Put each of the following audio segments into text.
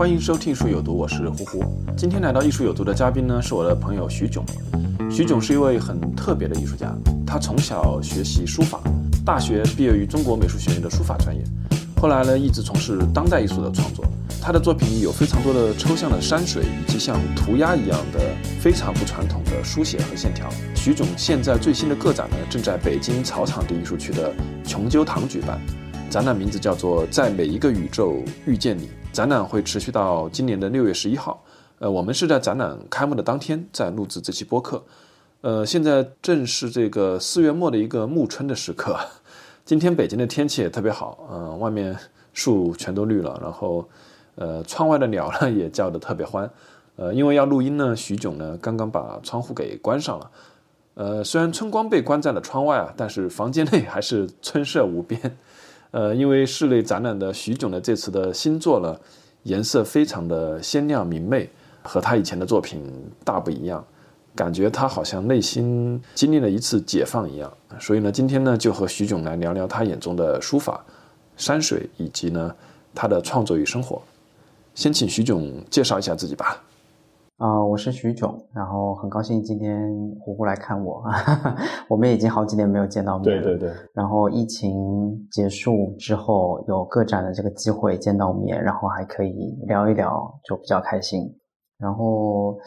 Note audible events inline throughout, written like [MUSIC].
欢迎收听《艺术有毒》，我是胡胡。今天来到《艺术有毒》的嘉宾呢，是我的朋友徐炯。徐炯是一位很特别的艺术家，他从小学习书法，大学毕业于中国美术学院的书法专业，后来呢一直从事当代艺术的创作。他的作品有非常多的抽象的山水，以及像涂鸦一样的非常不传统的书写和线条。徐炯现在最新的个展呢，正在北京草场地艺术区的琼鸠堂举办，展览名字叫做《在每一个宇宙遇见你》。展览会持续到今年的六月十一号。呃，我们是在展览开幕的当天在录制这期播客。呃，现在正是这个四月末的一个暮春的时刻。[LAUGHS] 今天北京的天气也特别好，嗯，外面树全都绿了，然后，呃，窗外的鸟呢也叫得特别欢。呃，因为要录音呢，徐炯呢刚刚把窗户给关上了。呃，虽然春光被关在了窗外啊，但是房间内还是春色无边。呃，因为室内展览的徐炯的这次的新作呢，颜色非常的鲜亮明媚，和他以前的作品大不一样，感觉他好像内心经历了一次解放一样。所以呢，今天呢就和徐炯来聊聊他眼中的书法、山水，以及呢他的创作与生活。先请徐炯介绍一下自己吧。啊，我是徐炯，然后很高兴今天胡胡来看我，[LAUGHS] 我们已经好几年没有见到面了。对对对。然后疫情结束之后，有个展的这个机会见到面，然后还可以聊一聊，就比较开心。然后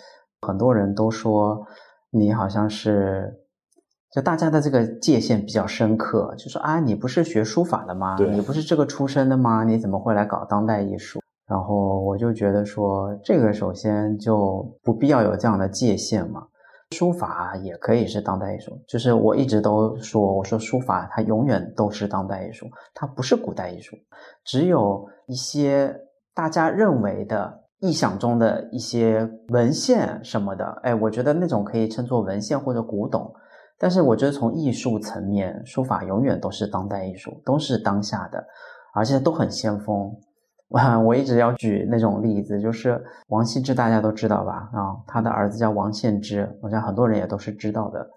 很多人都说你好像是，就大家的这个界限比较深刻，就说啊，你不是学书法的吗？你不是这个出身的吗？你怎么会来搞当代艺术？然后我就觉得说，这个首先就不必要有这样的界限嘛。书法也可以是当代艺术，就是我一直都说，我说书法它永远都是当代艺术，它不是古代艺术。只有一些大家认为的、臆想中的一些文献什么的，哎，我觉得那种可以称作文献或者古董。但是我觉得从艺术层面，书法永远都是当代艺术，都是当下的，而且都很先锋。啊，[LAUGHS] 我一直要举那种例子，就是王羲之，大家都知道吧？啊，他的儿子叫王献之，我想很多人也都是知道的。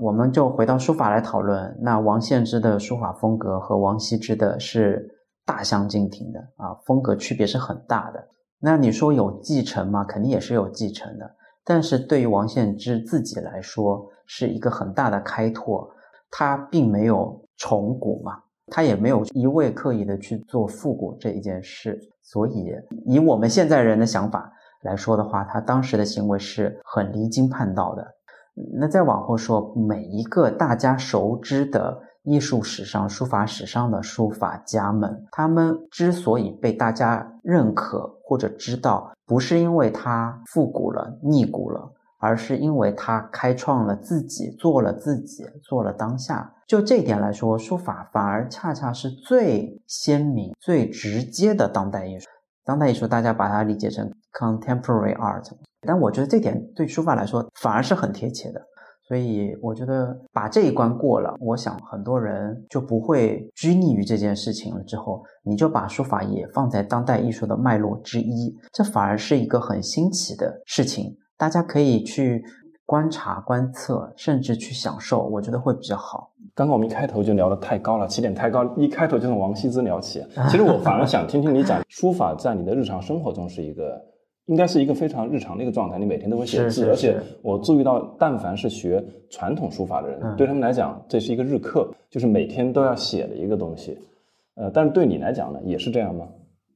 我们就回到书法来讨论，那王献之的书法风格和王羲之的是大相径庭的啊，风格区别是很大的。那你说有继承吗？肯定也是有继承的，但是对于王献之自己来说，是一个很大的开拓，他并没有重古嘛。他也没有一味刻意的去做复古这一件事，所以以我们现在人的想法来说的话，他当时的行为是很离经叛道的。那再往后说，每一个大家熟知的艺术史上、书法史上的书法家们，他们之所以被大家认可或者知道，不是因为他复古了、逆古了。而是因为他开创了自己，做了自己，做了当下。就这一点来说，书法反而恰恰是最鲜明、最直接的当代艺术。当代艺术，大家把它理解成 contemporary art，但我觉得这点对书法来说反而是很贴切的。所以，我觉得把这一关过了，我想很多人就不会拘泥于这件事情了。之后，你就把书法也放在当代艺术的脉络之一，这反而是一个很新奇的事情。大家可以去观察、观测，甚至去享受，我觉得会比较好。刚刚我们一开头就聊得太高了，起点太高，一开头就从王羲之聊起。其实我反而想听听你讲，书法在你的日常生活中是一个，应该是一个非常日常的一个状态。你每天都会写字，而且我注意到，但凡是学传统书法的人，对他们来讲，这是一个日课，就是每天都要写的一个东西。呃，但是对你来讲呢，也是这样吗？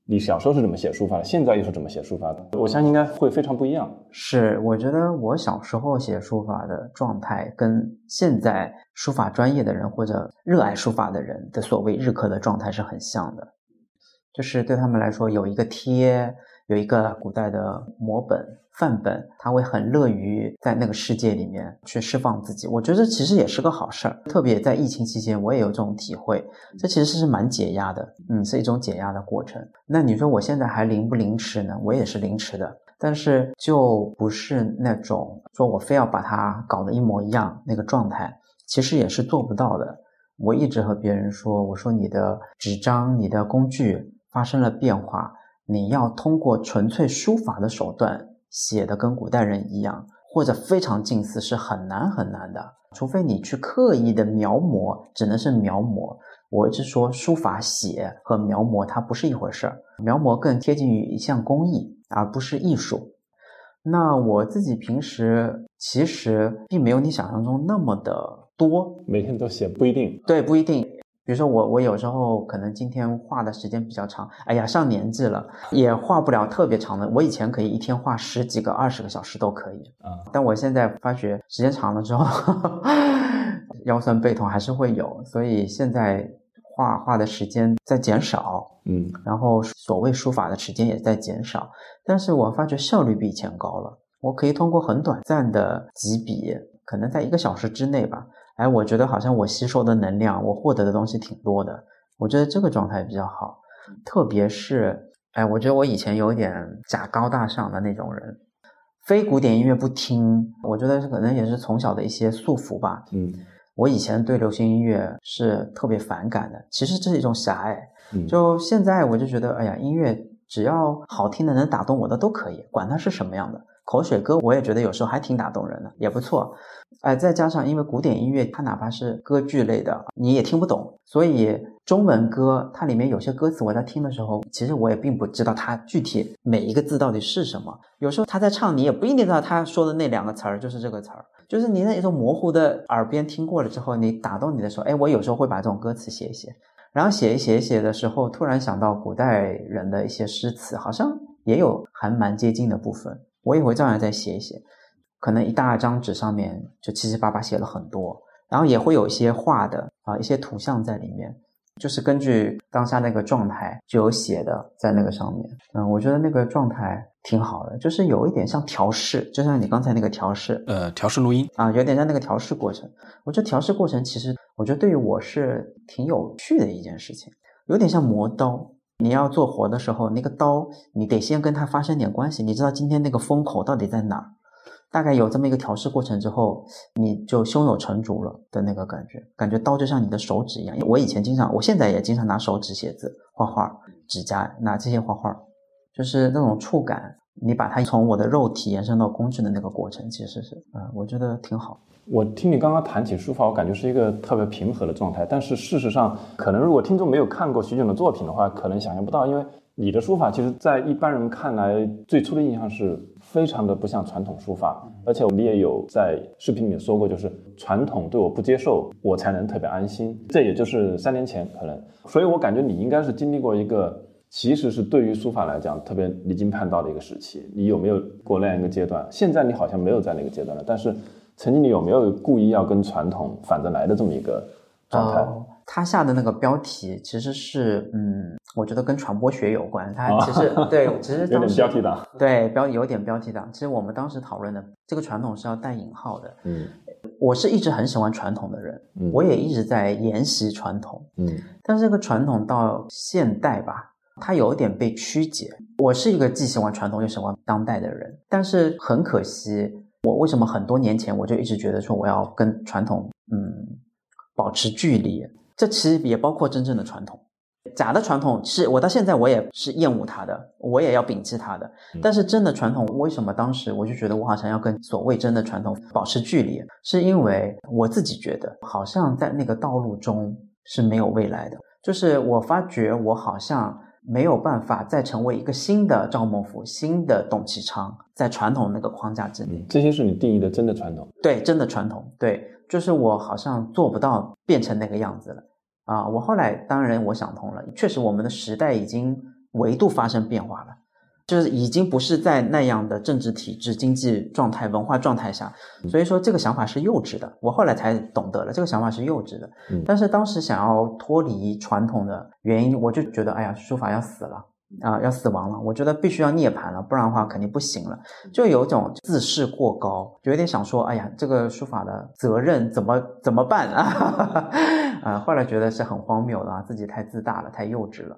你小时候是怎么写书法的？现在又是怎么写书法的？我相信应该会非常不一样。是，我觉得我小时候写书法的状态，跟现在书法专业的人或者热爱书法的人的所谓日课的状态是很像的。就是对他们来说，有一个贴，有一个古代的摹本范本，他会很乐于在那个世界里面去释放自己。我觉得其实也是个好事儿，特别在疫情期间，我也有这种体会。这其实是蛮解压的，嗯，是一种解压的过程。那你说我现在还凌不凌迟呢？我也是凌迟的，但是就不是那种说我非要把它搞得一模一样那个状态，其实也是做不到的。我一直和别人说，我说你的纸张、你的工具发生了变化，你要通过纯粹书法的手段写的跟古代人一样，或者非常近似，是很难很难的。除非你去刻意的描摹，只能是描摹。我一直说，书法写和描摹它不是一回事儿，描摹更贴近于一项工艺，而不是艺术。那我自己平时其实并没有你想象中那么的。多每天都写不一定，对，不一定。比如说我，我有时候可能今天画的时间比较长，哎呀，上年纪了也画不了特别长的。我以前可以一天画十几个、二十个小时都可以啊，但我现在发觉时间长了之后，[LAUGHS] 腰酸背痛还是会有，所以现在画画的时间在减少，嗯，然后所谓书法的时间也在减少，但是我发觉效率比以前高了，我可以通过很短暂的几笔，可能在一个小时之内吧。哎，我觉得好像我吸收的能量，我获得的东西挺多的。我觉得这个状态比较好，特别是哎，我觉得我以前有点假高大上的那种人，非古典音乐不听。我觉得可能也是从小的一些束缚吧。嗯，我以前对流行音乐是特别反感的，其实这是一种狭隘。就现在我就觉得，哎呀，音乐只要好听的、能打动我的都可以，管它是什么样的。口水歌我也觉得有时候还挺打动人的，也不错。哎，再加上因为古典音乐它哪怕是歌剧类的，你也听不懂，所以中文歌它里面有些歌词我在听的时候，其实我也并不知道它具体每一个字到底是什么。有时候他在唱，你也不一定知道他说的那两个词儿就是这个词儿，就是你那种模糊的耳边听过了之后，你打动你的时候，哎，我有时候会把这种歌词写一写，然后写一写一写的时候，突然想到古代人的一些诗词，好像也有还蛮接近的部分。我也会照样再写一写，可能一大张纸上面就七七八八写了很多，然后也会有一些画的啊，一些图像在里面，就是根据当下那个状态就有写的在那个上面。嗯，我觉得那个状态挺好的，就是有一点像调试，就像你刚才那个调试，呃，调试录音啊，有点像那个调试过程。我觉得调试过程其实，我觉得对于我是挺有趣的一件事情，有点像磨刀。你要做活的时候，那个刀你得先跟它发生点关系，你知道今天那个风口到底在哪儿？大概有这么一个调试过程之后，你就胸有成竹了的那个感觉，感觉刀就像你的手指一样。我以前经常，我现在也经常拿手指写字、画画，指甲拿这些画画，就是那种触感。你把它从我的肉体延伸到工具的那个过程，其实是，嗯，我觉得挺好。我听你刚刚谈起书法，我感觉是一个特别平和的状态。但是事实上，可能如果听众没有看过徐炯的作品的话，可能想象不到，因为你的书法其实，在一般人看来，最初的印象是非常的不像传统书法。而且你也有在视频里面说过，就是传统对我不接受，我才能特别安心。这也就是三年前可能，所以我感觉你应该是经历过一个，其实是对于书法来讲特别离经叛道的一个时期。你有没有过那样一个阶段？现在你好像没有在那个阶段了，但是。曾经你有没有故意要跟传统反着来的这么一个状态？他下的那个标题其实是，嗯，我觉得跟传播学有关。他其实 [LAUGHS] 对，其实有点标题党。对，标有点标题党。其实我们当时讨论的这个传统是要带引号的。嗯，我是一直很喜欢传统的人，我也一直在研习传统。嗯，但是这个传统到现代吧，它有一点被曲解。我是一个既喜欢传统又喜欢当代的人，但是很可惜。我为什么很多年前我就一直觉得说我要跟传统嗯保持距离？这其实也包括真正的传统，假的传统是我到现在我也是厌恶它的，我也要摒弃它的。但是真的传统，为什么当时我就觉得我好像要跟所谓真的传统保持距离？是因为我自己觉得好像在那个道路中是没有未来的，就是我发觉我好像。没有办法再成为一个新的赵孟頫、新的董其昌，在传统那个框架之内。这些是你定义的真的传统？对，真的传统。对，就是我好像做不到变成那个样子了啊！我后来当然我想通了，确实我们的时代已经维度发生变化了。就是已经不是在那样的政治体制、经济状态、文化状态下，所以说这个想法是幼稚的。我后来才懂得了，这个想法是幼稚的。但是当时想要脱离传统的原因，我就觉得，哎呀，书法要死了，啊，要死亡了，我觉得必须要涅槃了，不然的话肯定不行了，就有种自视过高，就有点想说，哎呀，这个书法的责任怎么怎么办啊？[LAUGHS] 啊，后来觉得是很荒谬的啊，自己太自大了，太幼稚了，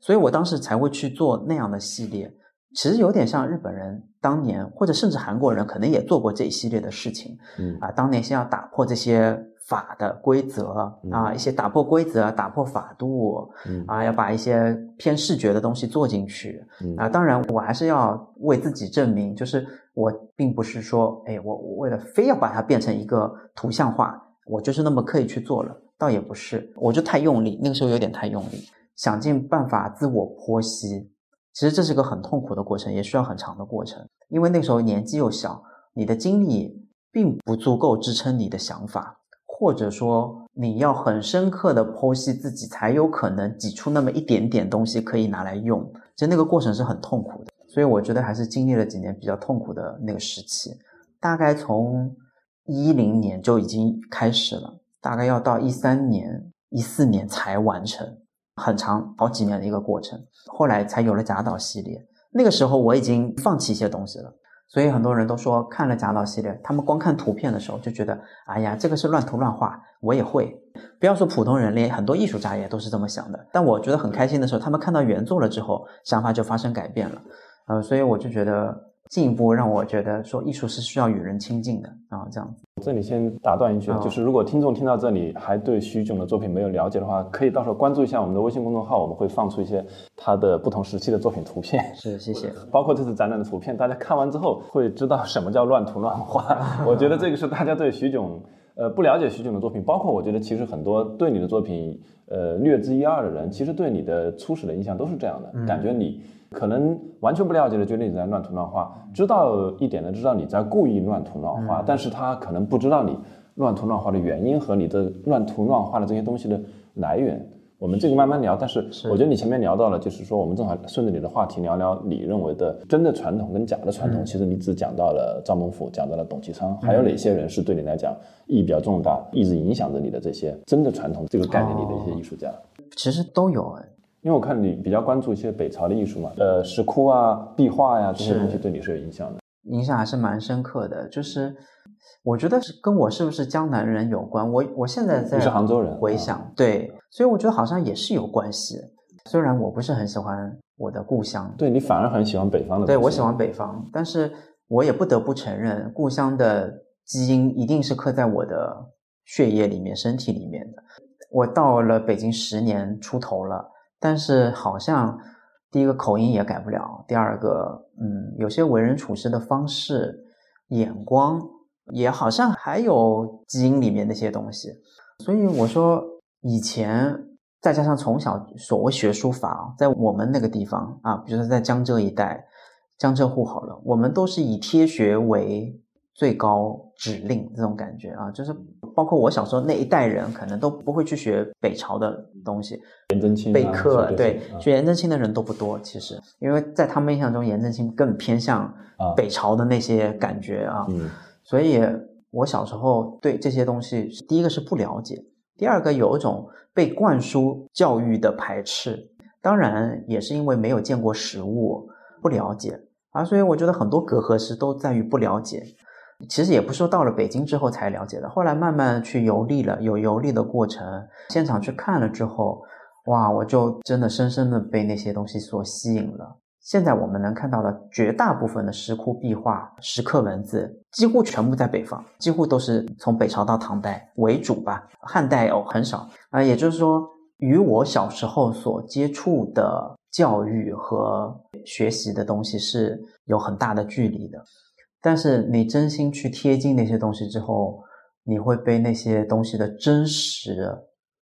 所以我当时才会去做那样的系列。其实有点像日本人当年，或者甚至韩国人可能也做过这一系列的事情。嗯啊，当年先要打破这些法的规则啊，一些打破规则、打破法度嗯啊，要把一些偏视觉的东西做进去嗯啊。当然，我还是要为自己证明，就是我并不是说，哎，我我为了非要把它变成一个图像化，我就是那么刻意去做了，倒也不是，我就太用力，那个时候有点太用力，想尽办法自我剖析。其实这是个很痛苦的过程，也需要很长的过程，因为那时候年纪又小，你的精力并不足够支撑你的想法，或者说你要很深刻的剖析自己，才有可能挤出那么一点点东西可以拿来用。其实那个过程是很痛苦的，所以我觉得还是经历了几年比较痛苦的那个时期，大概从一零年就已经开始了，大概要到一三年、一四年才完成。很长好几年的一个过程，后来才有了贾岛系列。那个时候我已经放弃一些东西了，所以很多人都说看了贾岛系列，他们光看图片的时候就觉得，哎呀，这个是乱涂乱画，我也会。不要说普通人，连很多艺术家也都是这么想的。但我觉得很开心的时候，他们看到原作了之后，想法就发生改变了。呃，所以我就觉得进一步让我觉得说，艺术是需要与人亲近的啊，这样子。这里先打断一句，哦就是如果听众听到这里还对徐炯的作品没有了解的话，可以到时候关注一下我们的微信公众号，我们会放出一些他的不同时期的作品图片，是，谢谢。[LAUGHS] 包括这次展览的图片，大家看完之后会知道什么叫乱涂乱画。[LAUGHS] 我觉得这个是大家对徐炯呃不了解徐炯的作品，包括我觉得其实很多对你的作品呃略知一二的人，其实对你的初始的印象都是这样的，嗯感觉你。可能完全不了解的，觉得你在乱涂乱画；知道一点的，知道你在故意乱涂乱画，嗯但是他可能不知道你乱涂乱画的原因和你的乱涂乱画的这些东西的来源。我们这个慢慢聊，但是我觉得你前面聊到了，就是说我们正好顺着你的话题聊聊你认为的真的传统跟假的传统。其实你只讲到了赵孟頫，讲到了董其昌，还有哪些人是对你来讲意义比较重大，一直影响着你的这些真的传统这个概念里的一些艺术家？其实都有哎，因为我看你比较关注一些北朝的艺术嘛，呃，石窟啊、壁画呀、这些东西对你是有影响的。影响还是蛮深刻的。就是我觉得是跟我是不是江南人有关。我我现在在你是杭州人啊回想对，所以我觉得好像也是有关系。虽然我不是很喜欢我的故乡，对你反而很喜欢北方的。对我喜欢北方，但是我也不得不承认，故乡的基因一定是刻在我的血液里面、身体里面的。我到了北京十年出头了，但是好像第一个口音也改不了，第二个，嗯，有些为人处事的方式、眼光，也好像还有基因里面那些东西。所以我说，以前再加上从小所谓学书法，在我们那个地方啊，比如说在江浙一带，江浙沪好了，我们都是以贴学为最高指令这种感觉啊，就是包括我小时候那一代人，可能都不会去学北朝的东西，颜真卿啊、备课这对啊学颜真卿的人都不多，其实，因为在他们印象中，颜真卿更偏向啊北朝的那些感觉啊，嗯。所以我小时候对这些东西，第一个是不了解，第二个有一种被灌输教育的排斥，当然也是因为没有见过实物，不了解。啊，所以我觉得很多隔阂是都在于不了解。其实也不是说到了北京之后才了解的，后来慢慢去游历了，有游历的过程，现场去看了之后，哇，我就真的深深的被那些东西所吸引了。现在我们能看到的绝大部分的石窟壁画、石刻文字，几乎全部在北方，几乎都是从北朝到唐代为主吧，汉代哦很少啊、也就是说，与我小时候所接触的教育和学习的东西是有很大的距离的。但是你真心去贴近那些东西之后，你会被那些东西的真实、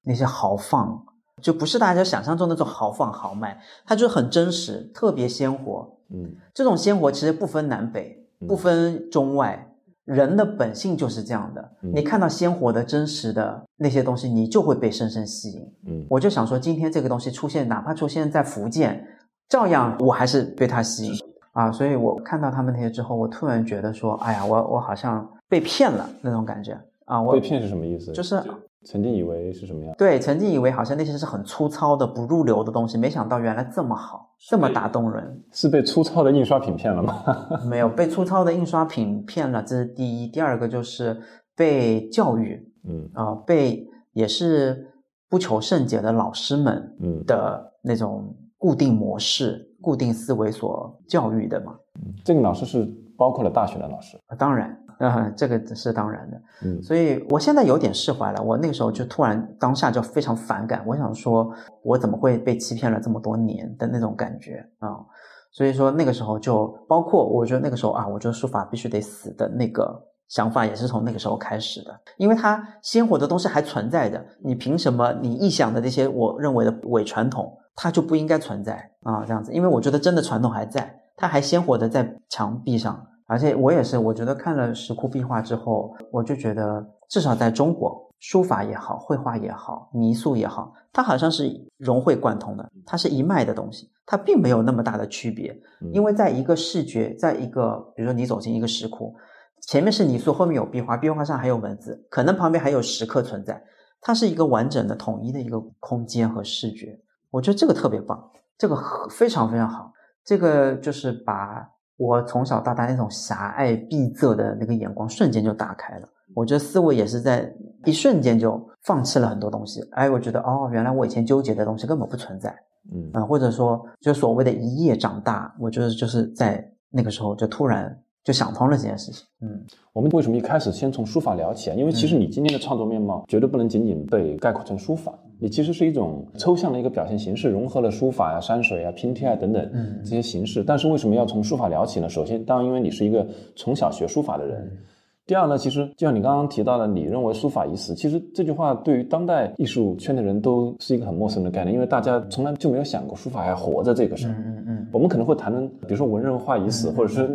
那些豪放，就不是大家想象中那种豪放豪迈，它就很真实，特别鲜活。嗯这种鲜活其实不分南北，嗯不分中外，人的本性就是这样的。嗯你看到鲜活的、真实的那些东西，你就会被深深吸引。嗯我就想说，今天这个东西出现，哪怕出现在福建，照样我还是被它吸引啊。所以我看到他们那些之后，我突然觉得说，哎呀，我我好像被骗了那种感觉啊。我被骗是什么意思？就是曾经以为是什么样？对，曾经以为好像那些是很粗糙的、不入流的东西，没想到原来这么好，这么打动人。是被粗糙的印刷品骗了吗？[LAUGHS] 没有被粗糙的印刷品骗了，这是第一。第二个就是被教育，嗯啊、被也是不求甚解的老师们嗯，的那种固定模式、固定思维所教育的嘛。这个老师是包括了大学的老师。啊当然，啊、这个是当然的。嗯所以我现在有点释怀了。我那个时候就突然当下就非常反感，我想说，我怎么会被欺骗了这么多年的那种感觉啊、所以说那个时候就包括我觉得那个时候啊，我觉得书法必须得死的那个想法也是从那个时候开始的，因为它鲜活的东西还存在的，你凭什么你臆想的那些我认为的伪传统，它就不应该存在啊？这样子，因为我觉得真的传统还在，它还鲜活的在墙壁上。而且我也是，我觉得看了石窟壁画之后，我就觉得至少在中国，书法也好，绘画也好，泥塑也好，它好像是融会贯通的，它是一脉的东西，它并没有那么大的区别。因为在一个视觉，在一个比如说你走进一个石窟，前面是泥塑，后面有壁画，壁画上还有文字，可能旁边还有石刻存在，它是一个完整的、统一的一个空间和视觉。我觉得这个特别棒，这个非常非常好。这个就是把我从小到大那种狭隘闭塞的那个眼光瞬间就打开了。我觉得思维也是在一瞬间就放弃了很多东西。哎，我觉得哦，原来我以前纠结的东西根本不存在。嗯啊、或者说就所谓的一夜长大，我觉得就是在那个时候就突然就想通了这件事情。嗯，我们为什么一开始先从书法聊起啊？因为其实你今天的创作面貌绝对不能仅仅被概括成书法，你其实是一种抽象的一个表现形式，融合了书法呀、山水啊、拼贴啊等等嗯这些形式。但是为什么要从书法聊起呢？首先，当然因为你是一个从小学书法的人。第二呢，其实就像你刚刚提到的，你认为书法已死，其实这句话对于当代艺术圈的人都是一个很陌生的概念，因为大家从来就没有想过书法还活着这个事儿。嗯嗯嗯，我们可能会谈论，比如说文人画已死，嗯或者是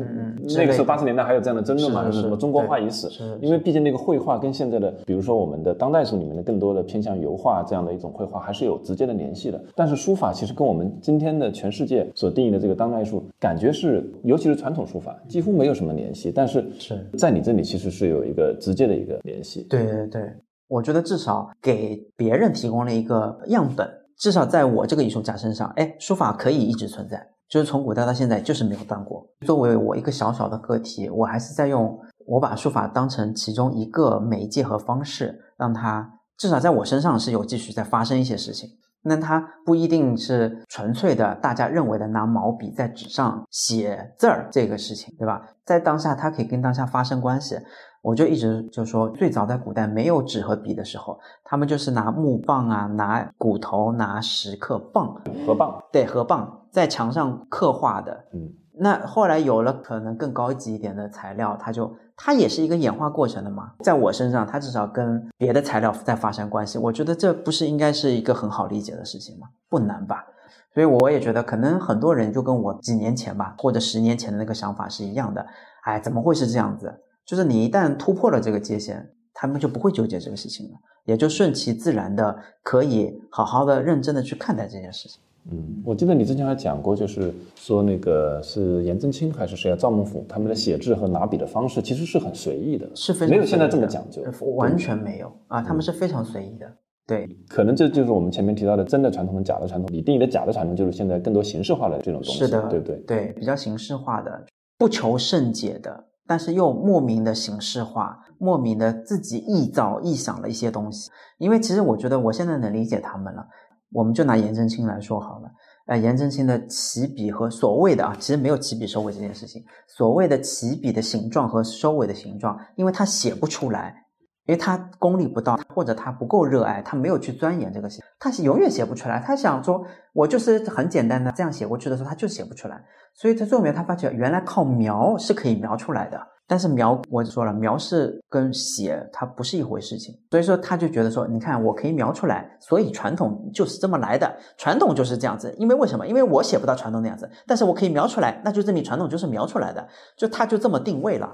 那个时候八十年代还有这样的争论嘛，是就是什么中国画已死，因为毕竟那个绘画跟现在的，比如说我们的当代艺术里面的更多的偏向油画这样的一种绘画，还是有直接的联系的。但是书法其实跟我们今天的全世界所定义的这个当代艺术，感觉是，尤其是传统书法，几乎没有什么联系。但是是在你这里其实实是有一个直接的一个联系。对对对，我觉得至少给别人提供了一个样本，至少在我这个艺术家身上，哎，书法可以一直存在，就是从古代到现在就是没有断过。作为我一个小小的个体，我还是在用我把书法当成其中一个媒介和方式，让它至少在我身上是有继续在发生一些事情。那它不一定是纯粹的大家认为的拿毛笔在纸上写字儿这个事情，对吧？在当下，它可以跟当下发生关系。我就一直就说，最早在古代没有纸和笔的时候，他们就是拿木棒啊，拿骨头，拿石刻棒，河蚌，对，河蚌在墙上刻画的。嗯，那后来有了可能更高级一点的材料，它就它也是一个演化过程的嘛。在我身上，它至少跟别的材料在发生关系。我觉得这不是应该是一个很好理解的事情吗？不难吧？所以我也觉得，可能很多人就跟我几年前吧，或者十年前的那个想法是一样的。哎，怎么会是这样子？就是你一旦突破了这个界限，他们就不会纠结这个事情了，也就顺其自然的可以好好的、认真的去看待这件事情。嗯，我记得你之前还讲过，就是说那个是颜真卿还是谁啊？赵孟俯他们的写字和拿笔的方式其实是很随意的，是非常没有现在这么讲究呃，完全没有啊，他们是非常随意的。对，可能这就是我们前面提到的真的传统和假的传统。你定义的假的传统，就是现在更多形式化的这种东西，是的，对不对？对，比较形式化的，不求甚解的，但是又莫名的形式化，莫名的自己臆造、臆想了一些东西。因为其实我觉得我现在能理解他们了。我们就拿颜真卿来说好了，呃，颜真卿的起笔和所谓的啊，其实没有起笔收尾这件事情，所谓的起笔的形状和收尾的形状，因为他写不出来。因为他功力不到，或者他不够热爱，他没有去钻研这个写，他是永远写不出来。他想说，我就是很简单的这样写过去的时候，他就写不出来。所以他最后面他发觉，原来靠描是可以描出来的。但是描，我就说了，描是跟写它不是一回事情。所以说他就觉得说，你看我可以描出来，所以传统就是这么来的，传统就是这样子。因为为什么？因为我写不到传统那样子，但是我可以描出来，那就证明传统就是描出来的，就他就这么定位了。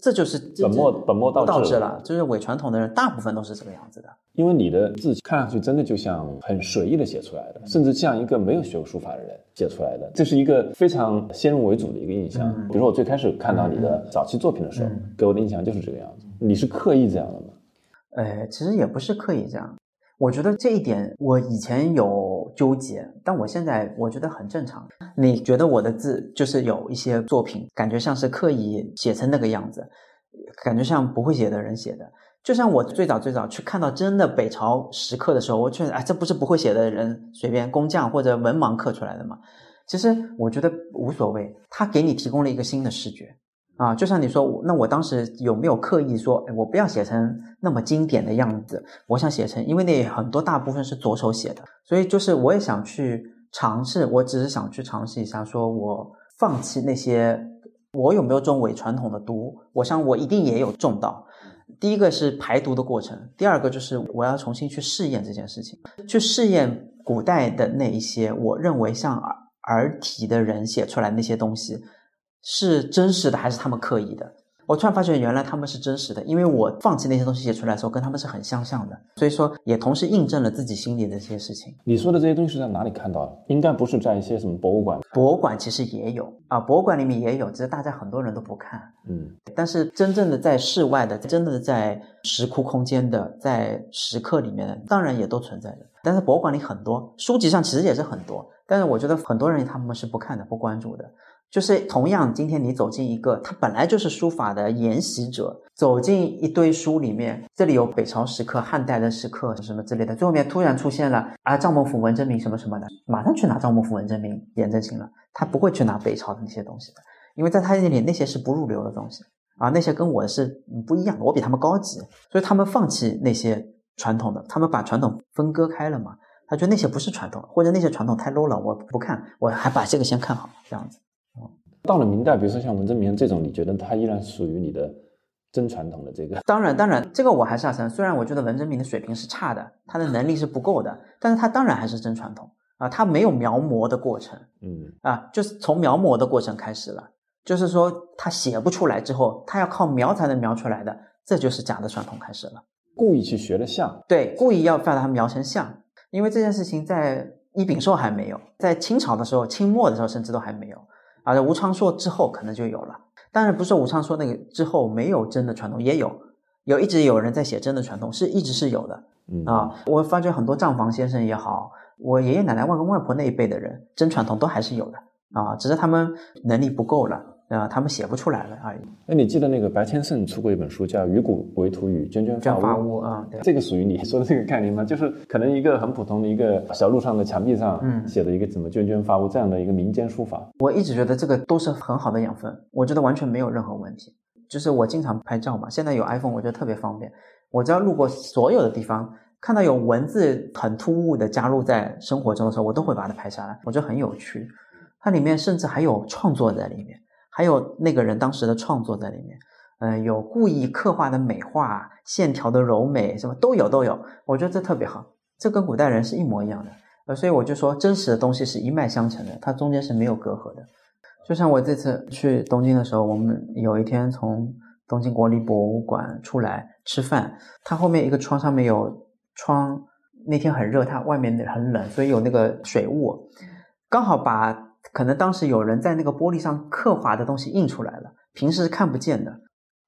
这就是本末本末倒置倒置了，就是伪传统的人大部分都是这个样子的。因为你的字看上去真的就像很随意的写出来的，甚至像一个没有学过书法的人写出来的，这是一个非常先入为主的一个印象。比如说我最开始看到你的早期作品的时候，给我的印象就是这个样子。你是刻意这样的吗？呃，其实也不是刻意这样。我觉得这一点我以前有纠结，但我现在我觉得很正常。你觉得我的字就是有一些作品，感觉像是刻意写成那个样子，感觉像不会写的人写的。就像我最早最早去看到真的北朝石刻的时候，我觉得哎，这不是不会写的人随便工匠或者文盲刻出来的吗？其实我觉得无所谓，他给你提供了一个新的视觉啊。就像你说，那我当时有没有刻意说，哎，我不要写成那么经典的样子？我想写成，因为那很多大部分是左手写的，所以就是我也想去尝试。我只是想去尝试一下，说我放弃那些，我有没有中伪传统的毒？我想我一定也有中到。第一个是排毒的过程，第二个就是我要重新去试验这件事情，去试验古代的那一些我认为像儿儿体的人写出来那些东西是真实的还是他们刻意的。我突然发现，原来他们是真实的，因为我放弃那些东西写出来的时候，跟他们是很相像的，所以说也同时印证了自己心里的这些事情。你说的这些东西是在哪里看到的？应该不是在一些什么博物馆。博物馆其实也有啊，博物馆里面也有，只是大家很多人都不看。嗯，但是真正的在室外的，真的在石窟空间的，在石刻里面的，当然也都存在的。但是博物馆里很多，书籍上其实也是很多，但是我觉得很多人他们是不看的，不关注的。就是同样，今天你走进一个，他本来就是书法的研习者，走进一堆书里面，这里有北朝石刻、汉代的石刻什么之类的，最后面突然出现了啊，赵孟俯、文征明什么什么的，马上去拿赵孟俯、文征明、颜真卿了，他不会去拿北朝的那些东西的，因为在他眼里那些是不入流的东西啊，那些跟我是不一样的，我比他们高级，所以他们放弃那些传统的，他们把传统分割开了嘛，他觉得那些不是传统，或者那些传统太 low 了，我不看，我还把这个先看好，这样子。到了明代，比如说像文征明这种，你觉得他依然属于你的真传统的这个？当然，当然，这个我还是要承认。虽然我觉得文征明的水平是差的，他的能力是不够的，但是他当然还是真传统啊，他没有描摹的过程，嗯啊，就是从描摹的过程开始了，就是说他写不出来之后，他要靠描才能描出来的，这就是假的传统开始了。故意去学的像，对，故意要把它描成像，因为这件事情在一丙寿还没有，在清朝的时候，清末的时候甚至都还没有。啊，吴昌硕之后可能就有了，当然不是吴昌硕那个之后没有真的传统，也有，有一直有人在写真的传统，是一直是有的。啊，我发觉很多账房先生也好，我爷爷奶奶、外公外婆那一辈的人，真传统都还是有的啊，只是他们能力不够了。啊，他们写不出来了而已。那你记得那个白千胜出过一本书叫《鱼骨为图语，涓涓发屋》啊？对 [LAUGHS] 这个属于你说的这个概念吗？就是可能一个很普通的一个小路上的墙壁上，嗯，写的一个怎么涓涓发屋这样的一个民间书法。我一直觉得这个都是很好的养分，我觉得完全没有任何问题。就是我经常拍照嘛，现在有 iPhone，我觉得特别方便。我只要路过所有的地方，看到有文字很突兀的加入在生活中的时候，我都会把它拍下来，我觉得很有趣。它里面甚至还有创作在里面。还有那个人当时的创作在里面，嗯，有故意刻画的美化、线条的柔美，什么都有都有。我觉得这特别好，这跟古代人是一模一样的。呃，所以我就说，真实的东西是一脉相承的，它中间是没有隔阂的。就像我这次去东京的时候，我们有一天从东京国立博物馆出来吃饭，它后面一个窗上面有窗，那天很热，它外面很冷，所以有那个水雾，刚好把。可能当时有人在那个玻璃上刻画的东西印出来了，平时是看不见的。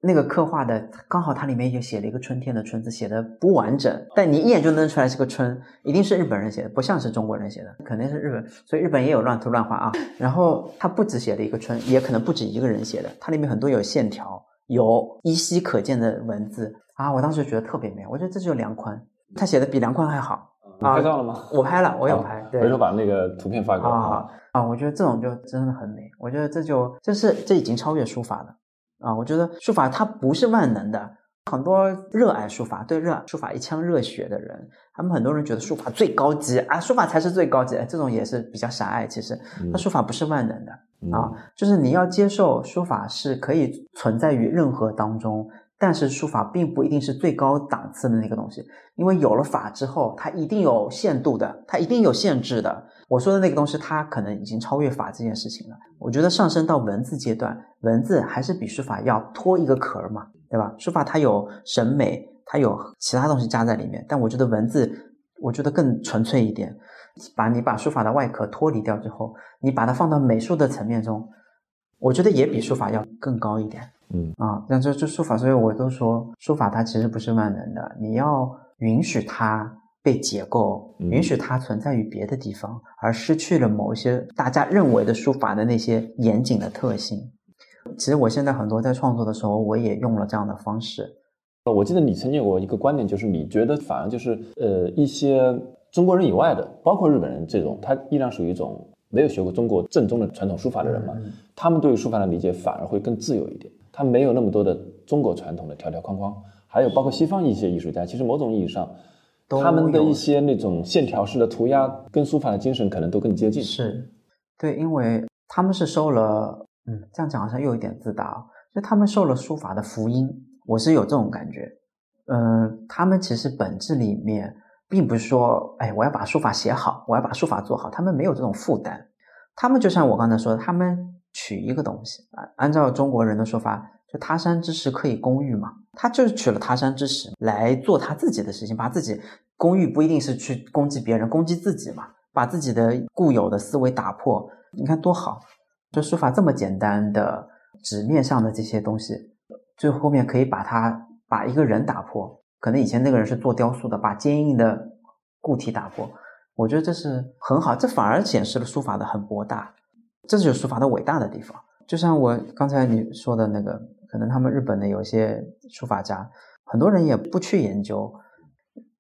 那个刻画的刚好它里面也写了一个春天的春字，写的不完整，但你一眼就能出来是个春，一定是日本人写的，不像是中国人写的，肯定是日本。所以日本也有乱涂乱画啊。然后他不止写了一个春，也可能不止一个人写的，它里面很多有线条，有依稀可见的文字啊。我当时觉得特别美，我觉得这就是梁宽，他写的比梁宽还好。拍照了吗？我拍了，[LAUGHS] 我有拍。对回头把那个图片发给我。啊啊！我觉得这种就真的很美。我觉得这就这是这已经超越书法了啊！我觉得书法它不是万能的。很多热爱书法、对热书法一腔热血的人，他们很多人觉得书法最高级啊，书法才是最高级。这种也是比较狭隘。其实，那书法不是万能的啊，就是你要接受书法是可以存在于任何当中。但是书法并不一定是最高档次的那个东西，因为有了法之后，它一定有限度的，它一定有限制的。我说的那个东西，它可能已经超越法这件事情了。我觉得上升到文字阶段，文字还是比书法要脱一个壳嘛，对吧？书法它有审美，它有其他东西加在里面，但我觉得文字，我觉得更纯粹一点。把你把书法的外壳脱离掉之后，你把它放到美术的层面中。我觉得也比书法要更高一点。嗯。啊，但这这书法，所以我都说书法它其实不是万能的，你要允许它被解构，嗯。允许它存在于别的地方，而失去了某一些大家认为的书法的那些严谨的特性。其实我现在很多在创作的时候，我也用了这样的方式。我记得你曾经有过一个观点，就是你觉得反而就是呃一些中国人以外的，包括日本人这种，他依然属于一种没有学过中国正宗的传统书法的人嘛，嗯。他们对于书法的理解反而会更自由一点，他没有那么多的中国传统的条条框框，还有包括西方一些艺术家，其实某种意义上，他们的一些那种线条式的涂鸦跟书法的精神可能都更接近。是，对，因为他们是受了，嗯，这样讲好像又有点自大啊，就他们受了书法的福音，我是有这种感觉。呃，他们其实本质里面并不是说，哎，我要把书法写好，我要把书法做好，他们没有这种负担。他们就像我刚才说的，他们取一个东西啊，按照中国人的说法，就他山之石可以攻玉嘛，他就是取了他山之石来做他自己的事情，把自己攻玉不一定是去攻击别人，攻击自己嘛，把自己的固有的思维打破，你看多好！就书法这么简单的纸面上的这些东西，最后面可以把它把一个人打破。可能以前那个人是做雕塑的，把坚硬的固体打破。我觉得这是很好，这反而显示了书法的很博大，这就是书法的伟大的地方。就像我刚才你说的那个，可能他们日本的有些书法家，很多人也不去研究，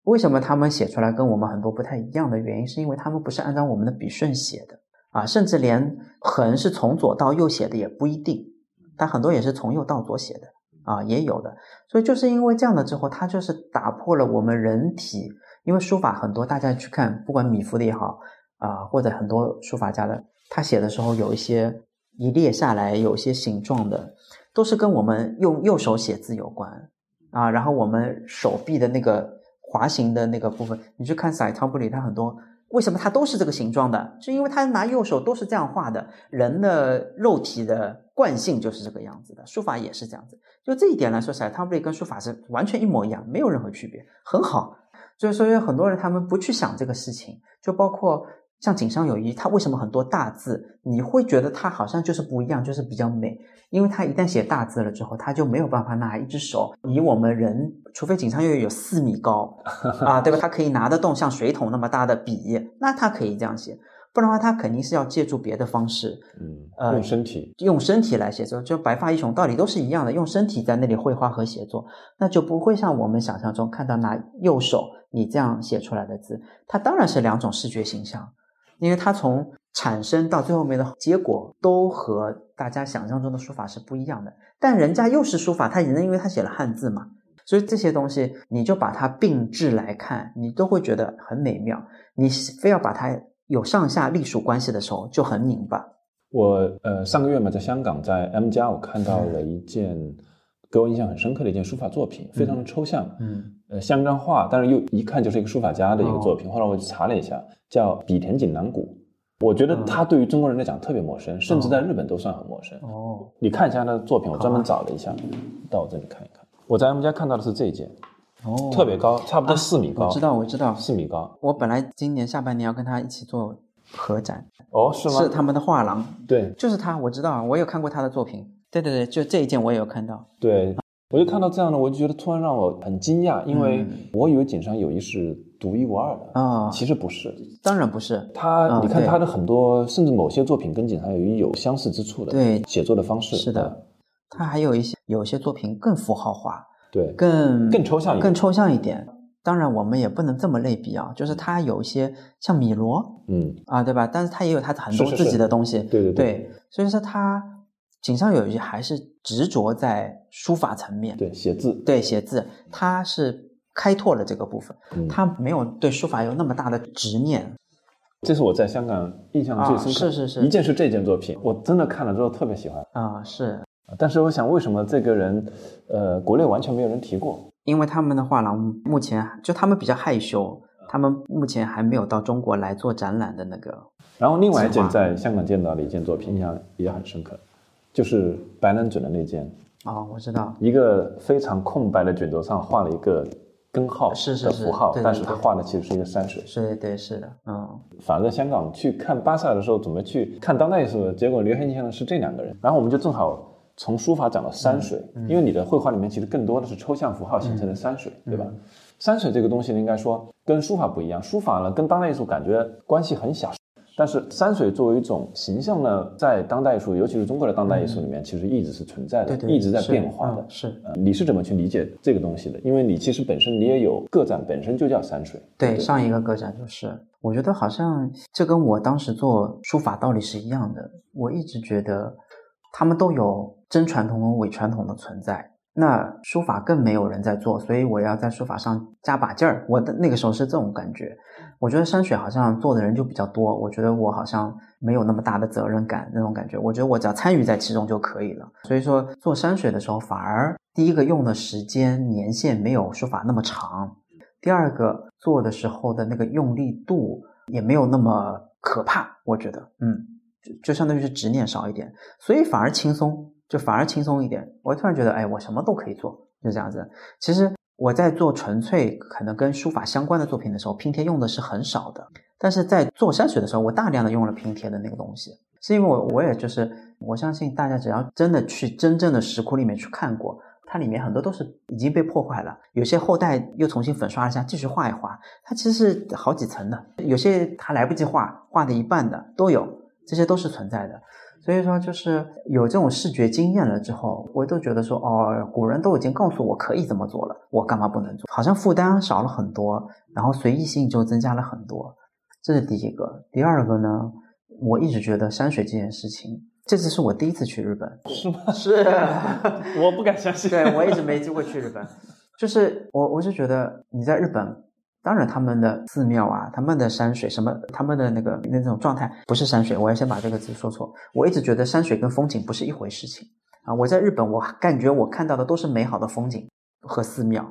为什么他们写出来跟我们很多不太一样的原因，是因为他们不是按照我们的笔顺写的啊，甚至连横是从左到右写的也不一定，他很多也是从右到左写的啊，也有的。所以就是因为这样的之后，他就是打破了我们人体，因为书法很多大家去看，不管米芾的也好啊，或者很多书法家的，他写的时候有一些一列下来有些形状的，都是跟我们用右手写字有关啊。然后我们手臂的那个滑行的那个部分，你去看塞汤布里，他很多为什么它都是这个形状的？是因为他拿右手都是这样画的，人的肉体的惯性就是这个样子的，书法也是这样子。就这一点来说，塞汤布里跟书法是完全一模一样，没有任何区别，很好。所以说，有很多人他们不去想这个事情，就包括像井上有一，他为什么很多大字，你会觉得他好像就是不一样，就是比较美，因为他一旦写大字了之后，他就没有办法拿一只手，以我们人，除非井上又有四米高 [LAUGHS] 啊，对吧？他可以拿得动像水桶那么大的笔，那他可以这样写，不然的话他肯定是要借助别的方式，嗯，呃用身体，用身体来写作，就白发英雄道理都是一样的，用身体在那里绘画和写作，那就不会像我们想象中看到拿右手你这样写出来的字，它当然是两种视觉形象，因为它从产生到最后面的结果都和大家想象中的书法是不一样的，但人家又是书法，他也能因为他写了汉字嘛，所以这些东西你就把它并置来看，你都会觉得很美妙，你非要把它有上下隶属关系的时候就很拧巴。我呃上个月嘛，在香港在 M 家，我看到了一件给我印象很深刻的一件书法作品，非常的抽象，嗯呃像张画，但是又一看就是一个书法家的一个作品。后来我去查了一下，叫比田锦囊谷。我觉得他对于中国人来讲特别陌生，甚至在日本都算很陌生。哦，你看一下他的作品，我专门找了一下，到我这里看一看。我在 M 家看到的是这一件，哦特别高，差不多四米高。我知道，我知道，四米高。我本来今年下半年要跟他一起做合展，哦，是吗？是他们的画廊，对就是他，我知道，我有看过他的作品。对对对，就这一件我也有看到。对，我就看到这样的，我就觉得突然让我很惊讶，因为嗯我以为井上有一是独一无二的，啊其实不是。当然不是，他，你看他的很多，甚至某些作品跟井上有一有相似之处的，对写作的方式是的，他还有一些有些作品更符号化，对，更更抽象一点更抽象一点。当然，我们也不能这么类比啊，就是他有一些像米罗嗯，啊，对吧？但是他也有他很多自己的东西，对对对对，所以说他井上有一句还是执着在书法层面，对，写字，对写字，他是开拓了这个部分，嗯他没有对书法有那么大的执念。这是我在香港印象最深刻是是是一件是这件作品，我真的看了之后特别喜欢。啊、是但是我想，为什么这个人，呃，国内完全没有人提过？因为他们的画廊目前就他们比较害羞，他们目前还没有到中国来做展览的那个。然后另外一件在香港见到的一件作品，印象也很深刻，就是白兰准的那件，哦，我知道，一个非常空白的卷轴上画了一个根号是是是的符号，但是他画的其实是一个山水。是对是的，嗯，反而在香港去看巴塞的时候，准备去看当代艺术的，结果留下印象的是这两个人。然后我们就正好从书法讲到山水，因为你的绘画里面其实更多的是抽象符号形成的山水，对吧？山水这个东西呢，应该说跟书法不一样，书法呢跟当代艺术感觉关系很小。但是山水作为一种形象呢，在当代艺术，尤其是中国的当代艺术里面，其实一直是存在的，对对，一直在变化的嗯。是呃，你是怎么去理解这个东西的？因为你其实本身你也有个展，本身就叫山水。对，上一个个展就是，我觉得好像这跟我当时做书法道理是一样的。我一直觉得他们都有真传统和伪传统的存在。那书法更没有人在做，所以我要在书法上加把劲儿。我的那个时候是这种感觉。我觉得山水好像做的人就比较多，我觉得我好像没有那么大的责任感那种感觉。我觉得我只要参与在其中就可以了。所以说做山水的时候，反而第一个用的时间年限没有书法那么长。第二个做的时候的那个用力度也没有那么可怕，我觉得，嗯，就就相当于是执念少一点，所以反而轻松，就反而轻松一点。我突然觉得，哎，我什么都可以做，就这样子。其实我在做纯粹可能跟书法相关的作品的时候，拼贴用的是很少的，但是在做山水的时候，我大量的用了拼贴的那个东西，是因为我我也就是我相信大家只要真的去真正的石窟里面去看过。它里面很多都是已经被破坏了，有些后代又重新粉刷一下，继续画一画。它其实是好几层的，有些他来不及画，画的一半的都有，这些都是存在的。所以说，就是有这种视觉经验了之后，我都觉得说，哦，古人都已经告诉我可以这么做了，我干嘛不能做？好像负担少了很多，然后随意性就增加了很多。这是第一个。第二个呢，我一直觉得山水这件事情。这次是我第一次去日本，[LAUGHS] 是吗？是，[LAUGHS] 我不敢相信。对我一直没机会去日本，就是我我是觉得你在日本，当然他们的寺庙啊，他们的山水什么，他们的那个那种状态不是山水，我要先把这个字说错。我一直觉得山水跟风景不是一回事情啊。我在日本，我感觉我看到的都是美好的风景和寺庙，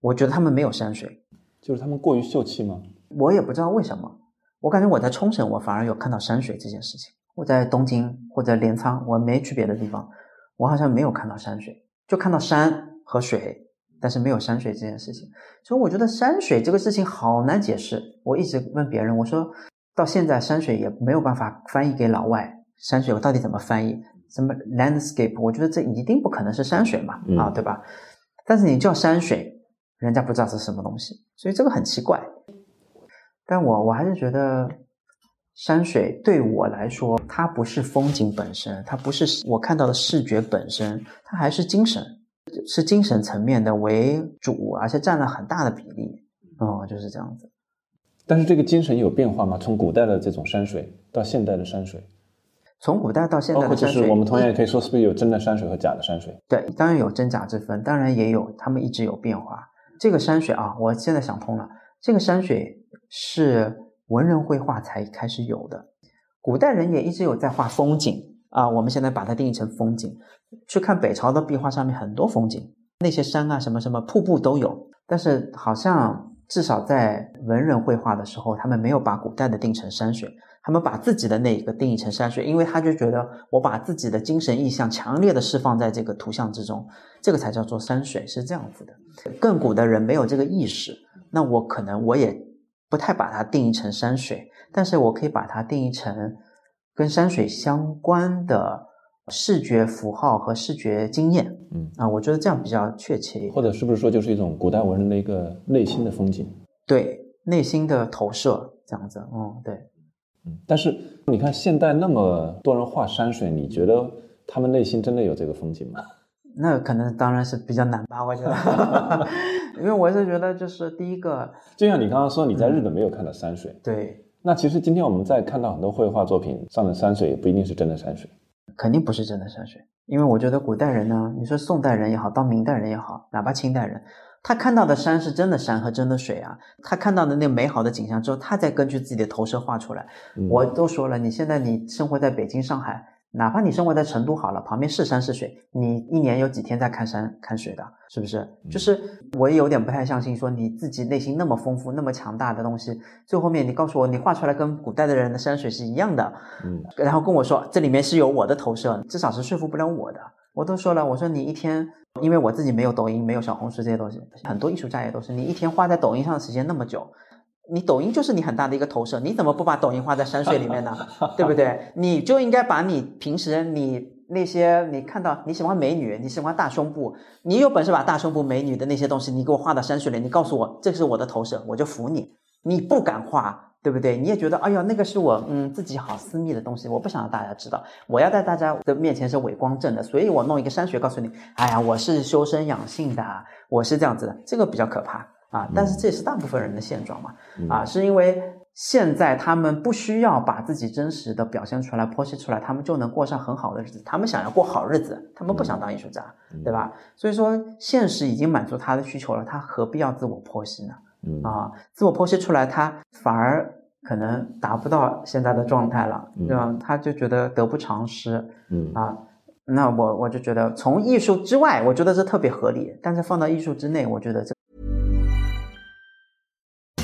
我觉得他们没有山水，就是他们过于秀气吗？我也不知道为什么，我感觉我在冲绳，我反而有看到山水这件事情。我在东京或者镰仓，我没去别的地方，我好像没有看到山水，就看到山和水，但是没有山水这件事情。所以我觉得山水这个事情好难解释。我一直问别人，我说到现在山水也没有办法翻译给老外，山水我到底怎么翻译？什么 landscape？我觉得这一定不可能是山水嘛，啊，对吧？但是你叫山水，人家不知道是什么东西，所以这个很奇怪。但我我还是觉得。山水对我来说，它不是风景本身，它不是我看到的视觉本身，它还是精神，是精神层面的为主，而且占了很大的比例。哦，就是这样子。但是这个精神有变化吗？从古代的这种山水到现代的山水，从古代到现代的山水，是我们同样也可以说，是不是有真的山水和假的山水？对，当然有真假之分，当然也有，他们一直有变化。这个山水啊，我现在想通了，这个山水是。文人绘画才开始有的，古代人也一直有在画风景啊。我们现在把它定义成风景，去看北朝的壁画上面很多风景，那些山啊什么什么瀑布都有。但是好像至少在文人绘画的时候，他们没有把古代的定成山水，他们把自己的那一个定义成山水，因为他就觉得我把自己的精神意象强烈的释放在这个图像之中，这个才叫做山水，是这样子的。更古的人没有这个意识，那我可能我也。不太把它定义成山水，但是我可以把它定义成跟山水相关的视觉符号和视觉经验。嗯啊，我觉得这样比较确切一点。或者是不是说就是一种古代文人的一个内心的风景？对，内心的投射这样子。嗯，对。嗯，但是你看现代那么多人画山水，你觉得他们内心真的有这个风景吗？[LAUGHS] 那可能当然是比较难吧，我觉得，[LAUGHS] 因为我是觉得就是第一个，就像你刚刚说你在日本没有看到山水，对，那其实今天我们在看到很多绘画作品上的山水，也不一定是真的山水，肯定不是真的山水，因为我觉得古代人呢，你说宋代人也好，到明代人也好，哪怕清代人，他看到的山是真的山和真的水啊，他看到的那美好的景象之后，他再根据自己的投射画出来。嗯我都说了，你现在你生活在北京、上海。哪怕你生活在成都好了，旁边是山是水，你一年有几天在看山看水的，是不是？就是我也有点不太相信，说你自己内心那么丰富、那么强大的东西，最后面你告诉我你画出来跟古代的人的山水是一样的，嗯，然后跟我说这里面是有我的投射，至少是说服不了我的。我都说了，我说你一天，因为我自己没有抖音，没有小红书这些东西，很多艺术家也都是，你一天花在抖音上的时间那么久，你抖音就是你很大的一个投射，你怎么不把抖音花在山水里面呢？[LAUGHS] 对不对？你就应该把你平时你那些你看到你喜欢美女，你喜欢大胸部，你有本事把大胸部美女的那些东西你给我画到山水里，你告诉我这是我的投射，我就服你。你不敢画。对不对？你也觉得，哎呀，那个是我嗯自己好私密的东西，我不想让大家知道。我要在大家的面前是伪光正的，所以我弄一个山水告诉你，哎呀，我是修身养性的，我是这样子的，这个比较可怕啊。但是这也是大部分人的现状嘛，啊，是因为现在他们不需要把自己真实的表现出来、剖析出来，他们就能过上很好的日子。他们想要过好日子，他们不想当艺术家，对吧？所以说，现实已经满足他的需求了，他何必要自我剖析呢？啊，自我剖析出来，他反而可能达不到现在的状态了，对吧？他就觉得得不偿失，嗯啊，那我我就觉得从艺术之外，我觉得这特别合理，但是放到艺术之内，我觉得这。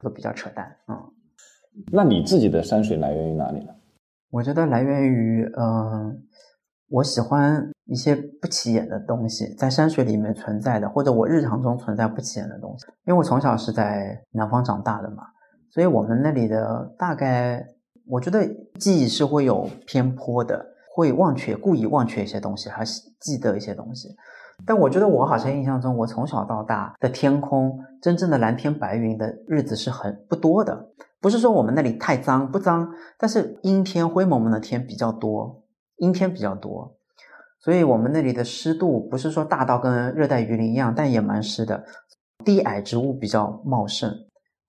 都比较扯淡，嗯。那你自己的山水来源于哪里呢？我觉得来源于，嗯、呃，我喜欢一些不起眼的东西，在山水里面存在的，或者我日常中存在不起眼的东西。因为我从小是在南方长大的嘛，所以我们那里的大概，我觉得记忆是会有偏颇的，会忘却，故意忘却一些东西，还是记得一些东西。但我觉得我好像印象中，我从小到大的天空，真正的蓝天白云的日子是很不多的。不是说我们那里太脏不脏，但是阴天灰蒙蒙的天比较多。阴天比较多，所以我们那里的湿度不是说大到跟热带雨林一样，但也蛮湿的。低矮植物比较茂盛，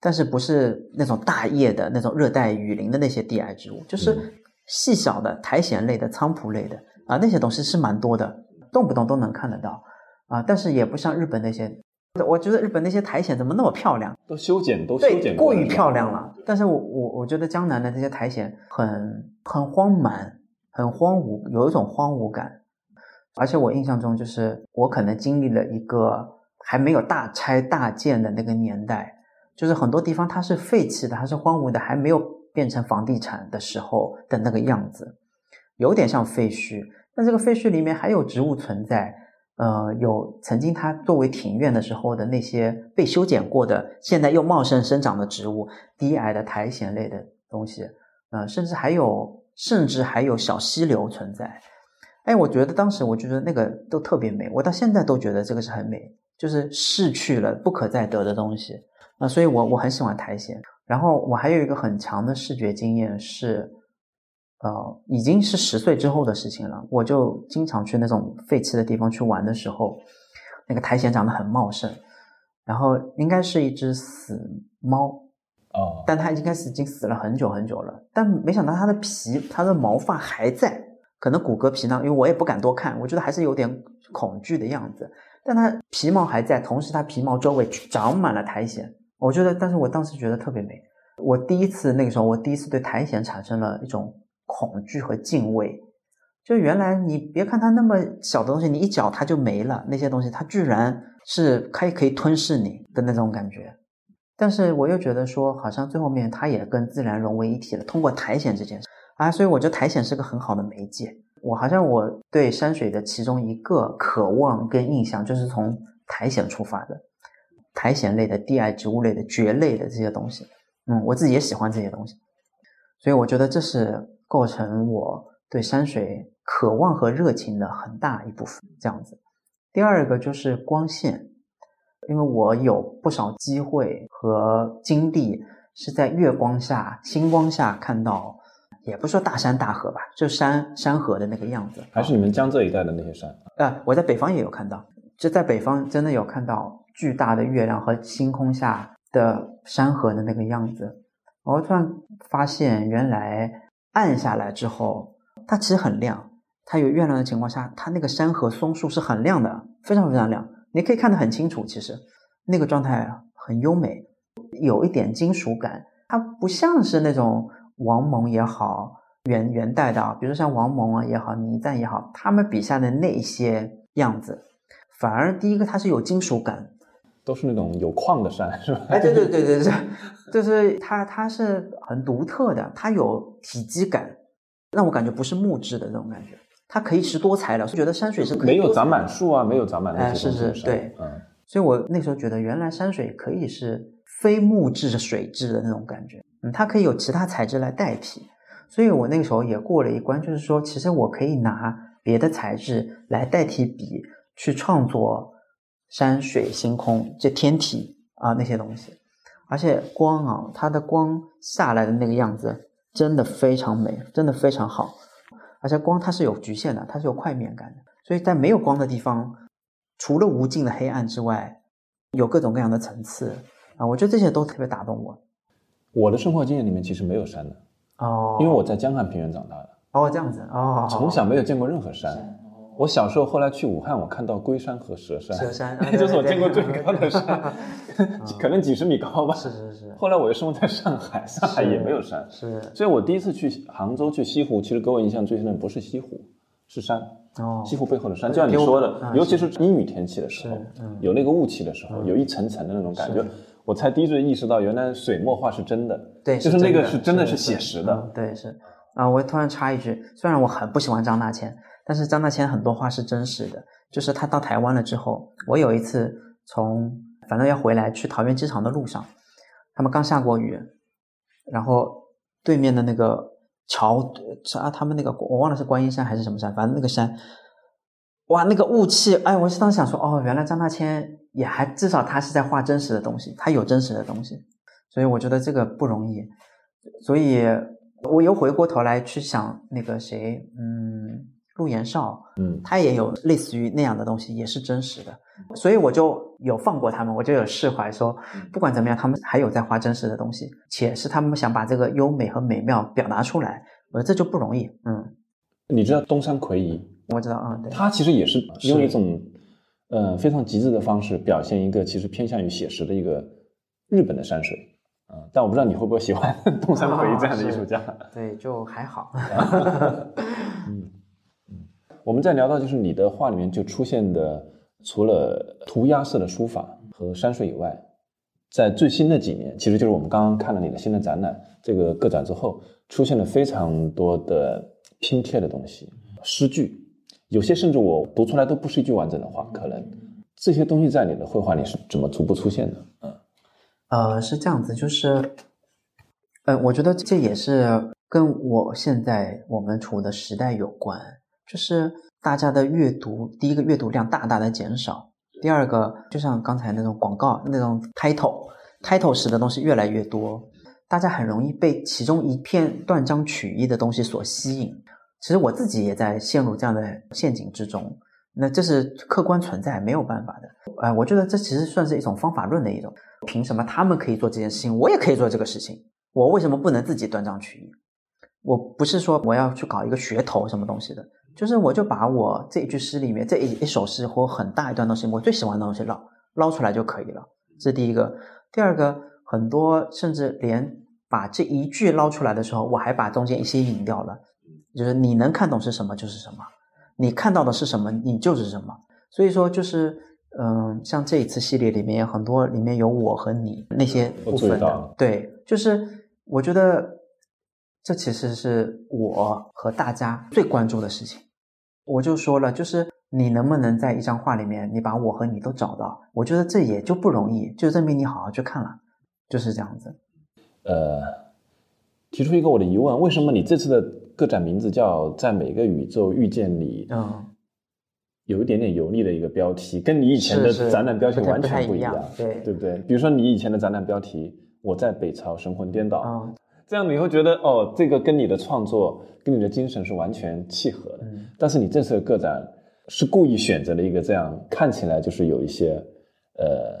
但是不是那种大叶的那种热带雨林的那些低矮植物，就是细小的苔藓类的、菖蒲类的啊，那些东西是蛮多的，动不动都能看得到啊。但是也不像日本那些，我觉得日本那些苔藓怎么那么漂亮？都修剪，都修剪过于漂亮了。但是我我我觉得江南的这些苔藓很很荒蛮。很荒芜，有一种荒芜感，而且我印象中，就是我可能经历了一个还没有大拆大建的那个年代，就是很多地方它是废弃的，它是荒芜的，还没有变成房地产的时候的那个样子，有点像废墟。那这个废墟里面还有植物存在，呃，有曾经它作为庭院的时候的那些被修剪过的，现在又茂盛生长的植物，低矮的苔藓类的东西，呃，甚至还有。甚至还有小溪流存在，哎，我觉得当时我觉得那个都特别美，我到现在都觉得这个是很美，就是逝去了不可再得的东西啊，所以我我很喜欢苔藓。然后我还有一个很强的视觉经验是，呃，已经是十岁之后的事情了，我就经常去那种废弃的地方去玩的时候，那个苔藓长得很茂盛，然后应该是一只死猫。哦，但它应该是已经死了很久很久了，但没想到它的皮、它的毛发还在，可能骨骼皮囊，因为我也不敢多看，我觉得还是有点恐惧的样子。但它皮毛还在，同时它皮毛周围长满了苔藓，我觉得，但是我当时觉得特别美。我第一次那个时候，我第一次对苔藓产生了一种恐惧和敬畏，就原来你别看它那么小的东西，你一脚它就没了，那些东西它居然是可以可以吞噬你的那种感觉。但是我又觉得说，好像最后面它也跟自然融为一体了。通过苔藓这件事啊，所以我觉得苔藓是个很好的媒介。我好像我对山水的其中一个渴望跟印象，就是从苔藓出发的。苔藓类的、低矮植物类的、蕨类的这些东西，嗯，我自己也喜欢这些东西。所以我觉得这是构成我对山水渴望和热情的很大一部分。这样子，第二个就是光线。因为我有不少机会和经历是在月光下、星光下看到，也不说大山大河吧，就山山河的那个样子。还是你们江浙一带的那些山？啊，我在北方也有看到，就在北方真的有看到巨大的月亮和星空下的山河的那个样子。我突然发现，原来暗下来之后，它其实很亮，它有月亮的情况下，它那个山和松树是很亮的，非常非常亮，你可以看得很清楚。其实那个状态很优美，有一点金属感，它不像是那种王蒙也好，元元代的，比如说像王蒙啊也好，倪瓒也好，他们笔下的那些样子，反而第一个它是有金属感。都是那种有矿的山，是吧？哎，对对对对对，就是它，它是很独特的，它有体积感，让我感觉不是木质的那种感觉，它可以是多材料，觉得山水是可以没有长满树啊，没有长满那些东西，对，嗯，所以我那时候觉得原来山水可以是非木质的水质的那种感觉，嗯，它可以有其他材质来代替，所以我那个时候也过了一关，就是说，其实我可以拿别的材质来代替笔去创作。山水、星空，这天体啊那些东西，而且光啊，它的光下来的那个样子真的非常美，真的非常好。而且光它是有局限的，它是有块面感的，所以在没有光的地方，除了无尽的黑暗之外，有各种各样的层次啊。我觉得这些都特别打动我。我的生活经验里面其实没有山的哦，因为我在江汉平原长大的哦，这样子哦，从小没有见过任何山。我小时候后来去武汉，我看到龟山和蛇山，蛇山，[LAUGHS] 那就是我见过最高的山，[LAUGHS] 可能几十米高吧。是是是。后来我又生活在上海，上海也没有山，是。所以我第一次去杭州去西湖，其实给我印象最深的不是西湖，是山。哦。西湖背后的山，就像你说的，尤其是阴雨天气的时候，有那个雾气的时候，有一层层的那种感觉，我才第一次意识到，原来水墨画是真的。对，就是那个是真的是写实的。对，是。啊，我突然插一句，虽然我很不喜欢张大千。但是张大千很多话是真实的，就是他到台湾了之后，我有一次从反正要回来去桃园机场的路上，他们刚下过雨，然后对面的那个桥啊，他们那个我忘了是观音山还是什么山，反正那个山，哇，那个雾气，哎，我是当时想说，哦，原来张大千也还至少他是在画真实的东西，他有真实的东西，所以我觉得这个不容易，所以我又回过头来去想那个谁，嗯。陆延绍，嗯，他也有类似于那样的东西，也是真实的，所以我就有放过他们，我就有释怀，说不管怎么样，他们还有在画真实的东西，且是他们想把这个优美和美妙表达出来，我说这就不容易，嗯。你知道东山魁夷？我知道啊，对。他其实也是用一种，呃，非常极致的方式表现一个其实偏向于写实的一个日本的山水，啊，但我不知道你会不会喜欢 [LAUGHS] 东山魁夷这样的艺术家？对，就还好。[LAUGHS] 嗯。我们在聊到就是你的画里面就出现的，除了涂鸦式的书法和山水以外，在最新的几年，其实就是我们刚刚看了你的新的展览，这个个展之后，出现了非常多的拼贴的东西，诗句，有些甚至我读出来都不是一句完整的话，可能这些东西在你的绘画里是怎么逐步出现的？嗯，呃，是这样子，就是，呃，我觉得这也是跟我现在我们处的时代有关。就是大家的阅读，第一个阅读量大大的减少，第二个就像刚才那种广告那种 title title 式的东西越来越多，大家很容易被其中一片断章取义的东西所吸引。其实我自己也在陷入这样的陷阱之中，那这是客观存在，没有办法的。哎，我觉得这其实算是一种方法论的一种，凭什么他们可以做这件事情，我也可以做这个事情？我为什么不能自己断章取义？我不是说我要去搞一个噱头什么东西的。就是我就把我这一句诗里面这一一首诗或很大一段东西，我最喜欢的东西捞捞出来就可以了。这是第一个。第二个，很多甚至连把这一句捞出来的时候，我还把中间一些引掉了。就是你能看懂是什么就是什么，你看到的是什么你就是什么。所以说就是嗯，像这一次系列里面很多里面有我和你那些部分的，对，就是我觉得这其实是我和大家最关注的事情。我就说了，就是你能不能在一张画里面，你把我和你都找到？我觉得这也就不容易，就证明你好好去看了，就是这样子。呃，提出一个我的疑问：为什么你这次的个展名字叫“在每个宇宙遇见你”？嗯，有一点点油腻的一个标题，跟你以前的展览标题完全不一样，对对不对？比如说你以前的展览标题“我在北朝神魂颠倒”，嗯，这样你会觉得哦，这个跟你的创作、跟你的精神是完全契合的。但是你这次的个展是故意选择了一个这样看起来就是有一些，呃，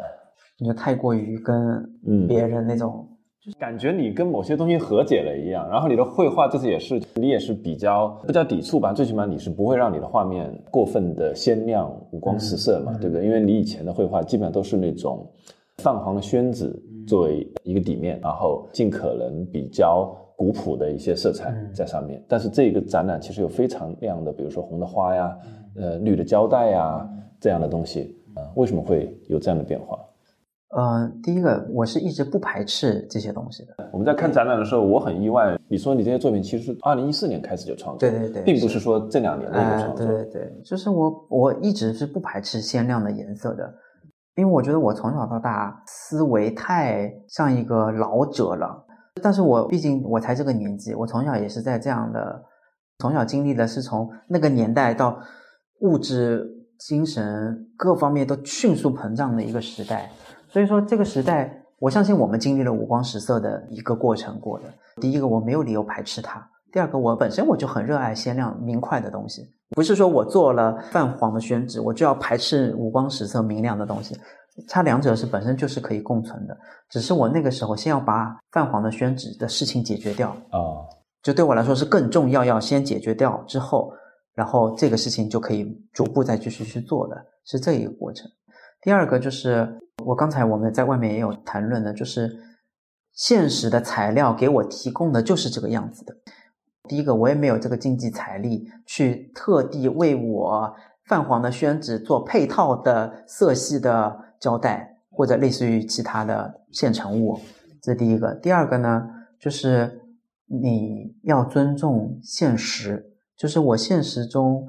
你就太过于跟别人那种就是感觉你跟某些东西和解了一样，然后你的绘画这次也是，你也是比较不叫抵触吧，最起码你是不会让你的画面过分的鲜亮、五光十色嘛，对不对？因为你以前的绘画基本上都是那种泛黄的宣纸作为一个底面，然后尽可能比较古朴的一些色彩在上面。但是这个展览其实有非常亮的，比如说红的花呀，呃，绿的胶带呀这样的东西啊，为什么会有这样的变化？呃，第一个，我是一直不排斥这些东西的。我们在看展览的时候，我很意外。你说你这些作品其实是二零一四年开始就创作，对对对，并不是说这两年的一个创作。对对对，就是我我一直是不排斥鲜亮的颜色的，因为我觉得我从小到大思维太像一个老者了。但是我毕竟我才这个年纪，我从小也是在这样的，从小经历的是从那个年代到物质、精神各方面都迅速膨胀的一个时代。所以说，这个时代，我相信我们经历了五光十色的一个过程过的。第一个，我没有理由排斥它；第二个，我本身我就很热爱鲜亮明快的东西，不是说我做了泛黄的宣纸，我就要排斥五光十色明亮的东西。它两者是本身就是可以共存的，只是我那个时候先要把泛黄的宣纸的事情解决掉啊，就对我来说是更重要，要先解决掉之后，然后这个事情就可以逐步再继续去做的，是这一个过程。第二个就是我刚才我们在外面也有谈论的，就是现实的材料给我提供的就是这个样子的。第一个，我也没有这个经济财力去特地为我泛黄的宣纸做配套的色系的胶带，或者类似于其他的现成物。这第一个。第二个呢，就是你要尊重现实，就是我现实中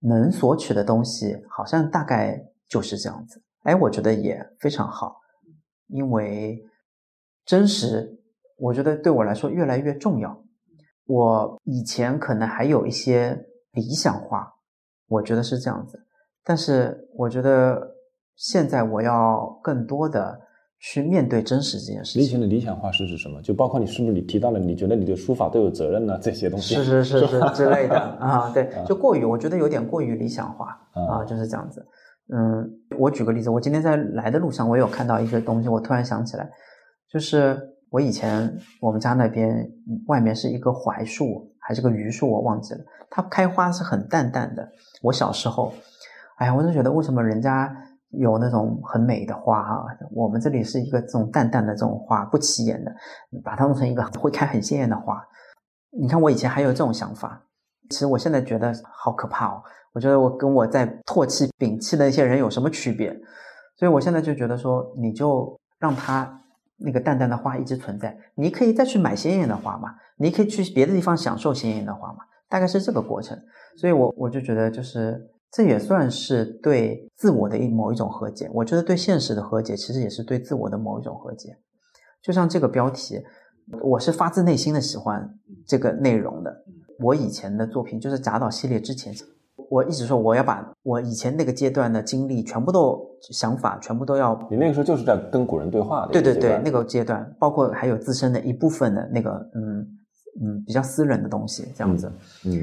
能索取的东西，好像大概。就是这样子，哎，我觉得也非常好，因为真实，我觉得对我来说越来越重要。我以前可能还有一些理想化，我觉得是这样子，但是我觉得现在我要更多的去面对真实这件事情。以前的理想化是指什么？就包括你是不是你提到了，你觉得你对书法都有责任呢？这些东西是是是是 [LAUGHS] 之类的啊，对，就过于，我觉得有点过于理想化啊，就是这样子。嗯，我举个例子，我今天在来的路上，我有看到一个东西，我突然想起来，就是我以前我们家那边外面是一个槐树还是个榆树，我忘记了，它开花是很淡淡的。我小时候，哎呀，我就觉得为什么人家有那种很美的花啊，我们这里是一个这种淡淡的这种花，不起眼的，把它弄成一个会开很鲜艳的花。你看我以前还有这种想法，其实我现在觉得好可怕哦。我觉得我跟我在唾弃、摒弃的一些人有什么区别？所以我现在就觉得说，你就让它那个淡淡的花一直存在。你可以再去买鲜艳的花嘛？你可以去别的地方享受鲜艳的花嘛？大概是这个过程。所以，我我就觉得，就是这也算是对自我的一某一种和解。我觉得对现实的和解，其实也是对自我的某一种和解。就像这个标题，我是发自内心的喜欢这个内容的。我以前的作品就是贾岛系列之前。我一直说我要把我以前那个阶段的经历全部都想法全部都要。你那个时候就是在跟古人对话的。对对对，那个阶段包括还有自身的一部分的那个嗯嗯比较私人的东西这样子。嗯。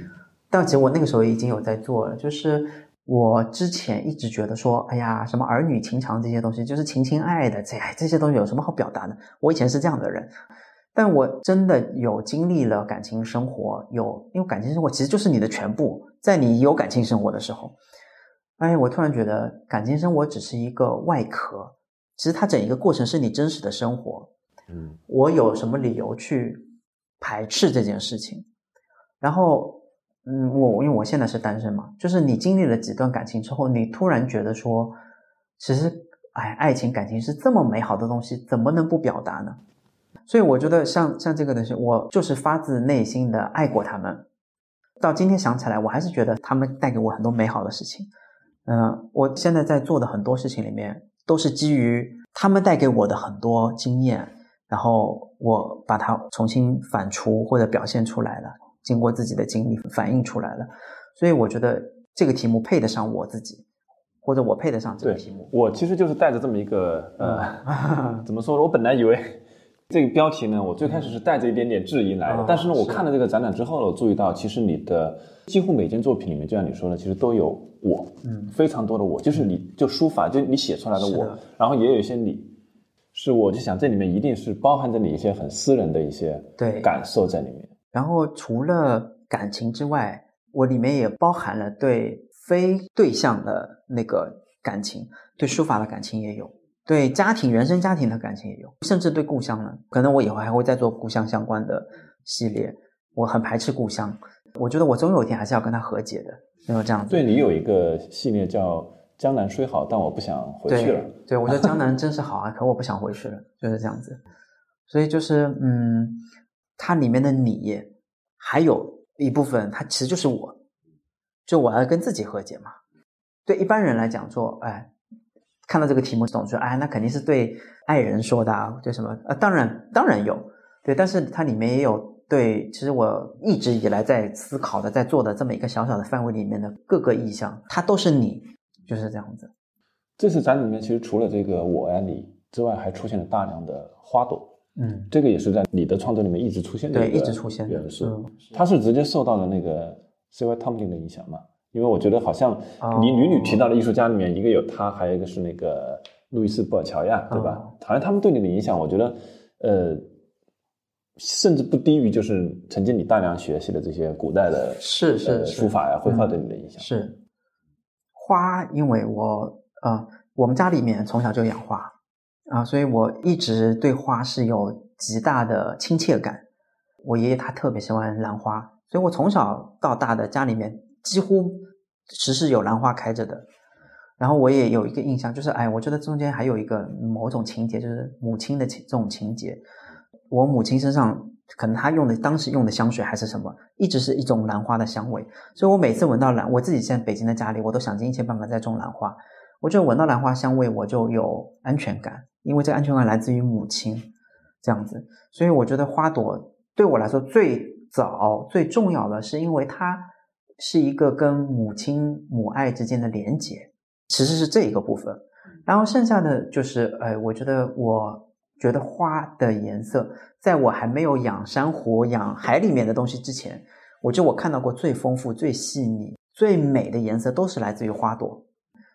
但其实我那个时候已经有在做了，就是我之前一直觉得说，哎呀，什么儿女情长这些东西，就是情情爱爱的，这这些东西有什么好表达的？我以前是这样的人。但我真的有经历了感情生活，有因为感情生活其实就是你的全部。在你有感情生活的时候，哎，我突然觉得感情生活只是一个外壳，其实它整一个过程是你真实的生活。嗯，我有什么理由去排斥这件事情？然后，嗯，我因为我现在是单身嘛，就是你经历了几段感情之后，你突然觉得说，其实，哎，爱情感情是这么美好的东西，怎么能不表达呢？所以我觉得像像这个东西，我就是发自内心的爱过他们。到今天想起来，我还是觉得他们带给我很多美好的事情。嗯，我现在在做的很多事情里面，都是基于他们带给我的很多经验，然后我把它重新反刍或者表现出来了，经过自己的经历反映出来了。所以我觉得这个题目配得上我自己，或者我配得上这个题目。我其实就是带着这么一个呃，[LAUGHS] 怎么说呢？我本来以为。这个标题呢，我最开始是带着一点点质疑来的，但是呢，我看了这个展览之后呢，我注意到，其实你的几乎每件作品里面，就像你说的，其实都有我，嗯，非常多的我，就是你就书法，就你写出来的我，然后也有一些你，是，我就想这里面一定是包含着你一些很私人的一些对。感受在里面。然后除了感情之外，我里面也包含了对非对象的那个感情，对书法的感情也有，对家庭、原生家庭的感情也有，甚至对故乡呢。可能我以后还会再做故乡相关的系列。我很排斥故乡，我觉得我总有一天还是要跟他和解的，没有这样子。对你有一个系列叫。江南虽好，但我不想回去了。对，我觉得江南真是好啊，[LAUGHS] 可我不想回去了，就是这样子。所以就是，嗯，它里面的你，还有一部分，它其实就是我，就我要跟自己和解嘛。对一般人来讲，说，哎，看到这个题目总说，哎，那肯定是对爱人说的，啊，对什么？呃，当然，当然有，对，但是它里面也有对，其实我一直以来在思考的，在做的这么一个小小的范围里面的各个意象，它都是你。就是这样子。这次展里面其实除了这个我呀你之外，还出现了大量的花朵。嗯，这个也是在你的创作里面一直出现的。对，一直出现元素。它是直接受到了那个 C.Y. Tomlin 的影响嘛？因为我觉得好像你屡屡提到的艺术家里面，一个有他，还有一个是那个路易斯·布尔乔亚，对吧？好像他们对你的影响，我觉得呃，甚至不低于就是曾经你大量学习的这些古代的是是书法呀、绘画对你的影响是。花，因为我呃，我们家里面从小就养花啊，所以我一直对花是有极大的亲切感。我爷爷他特别喜欢兰花，所以我从小到大的家里面几乎时时有兰花开着的。然后我也有一个印象，就是哎，我觉得中间还有一个某种情节，就是母亲的情这种情节。我母亲身上。可能她用的当时用的香水还是什么，一直是一种兰花的香味，所以我每次闻到兰，我自己现在北京的家里，我都想尽一切办法在种兰花。我就闻到兰花香味，我就有安全感，因为这安全感来自于母亲，这样子。所以我觉得花朵对我来说最早最重要的是，因为它是一个跟母亲母爱之间的连结，其实是这一个部分。然后剩下的就是，呃，我觉得我。觉得花的颜色，在我还没有养珊瑚、养海里面的东西之前，我觉得我看到过最丰富、最细腻、最美的颜色都是来自于花朵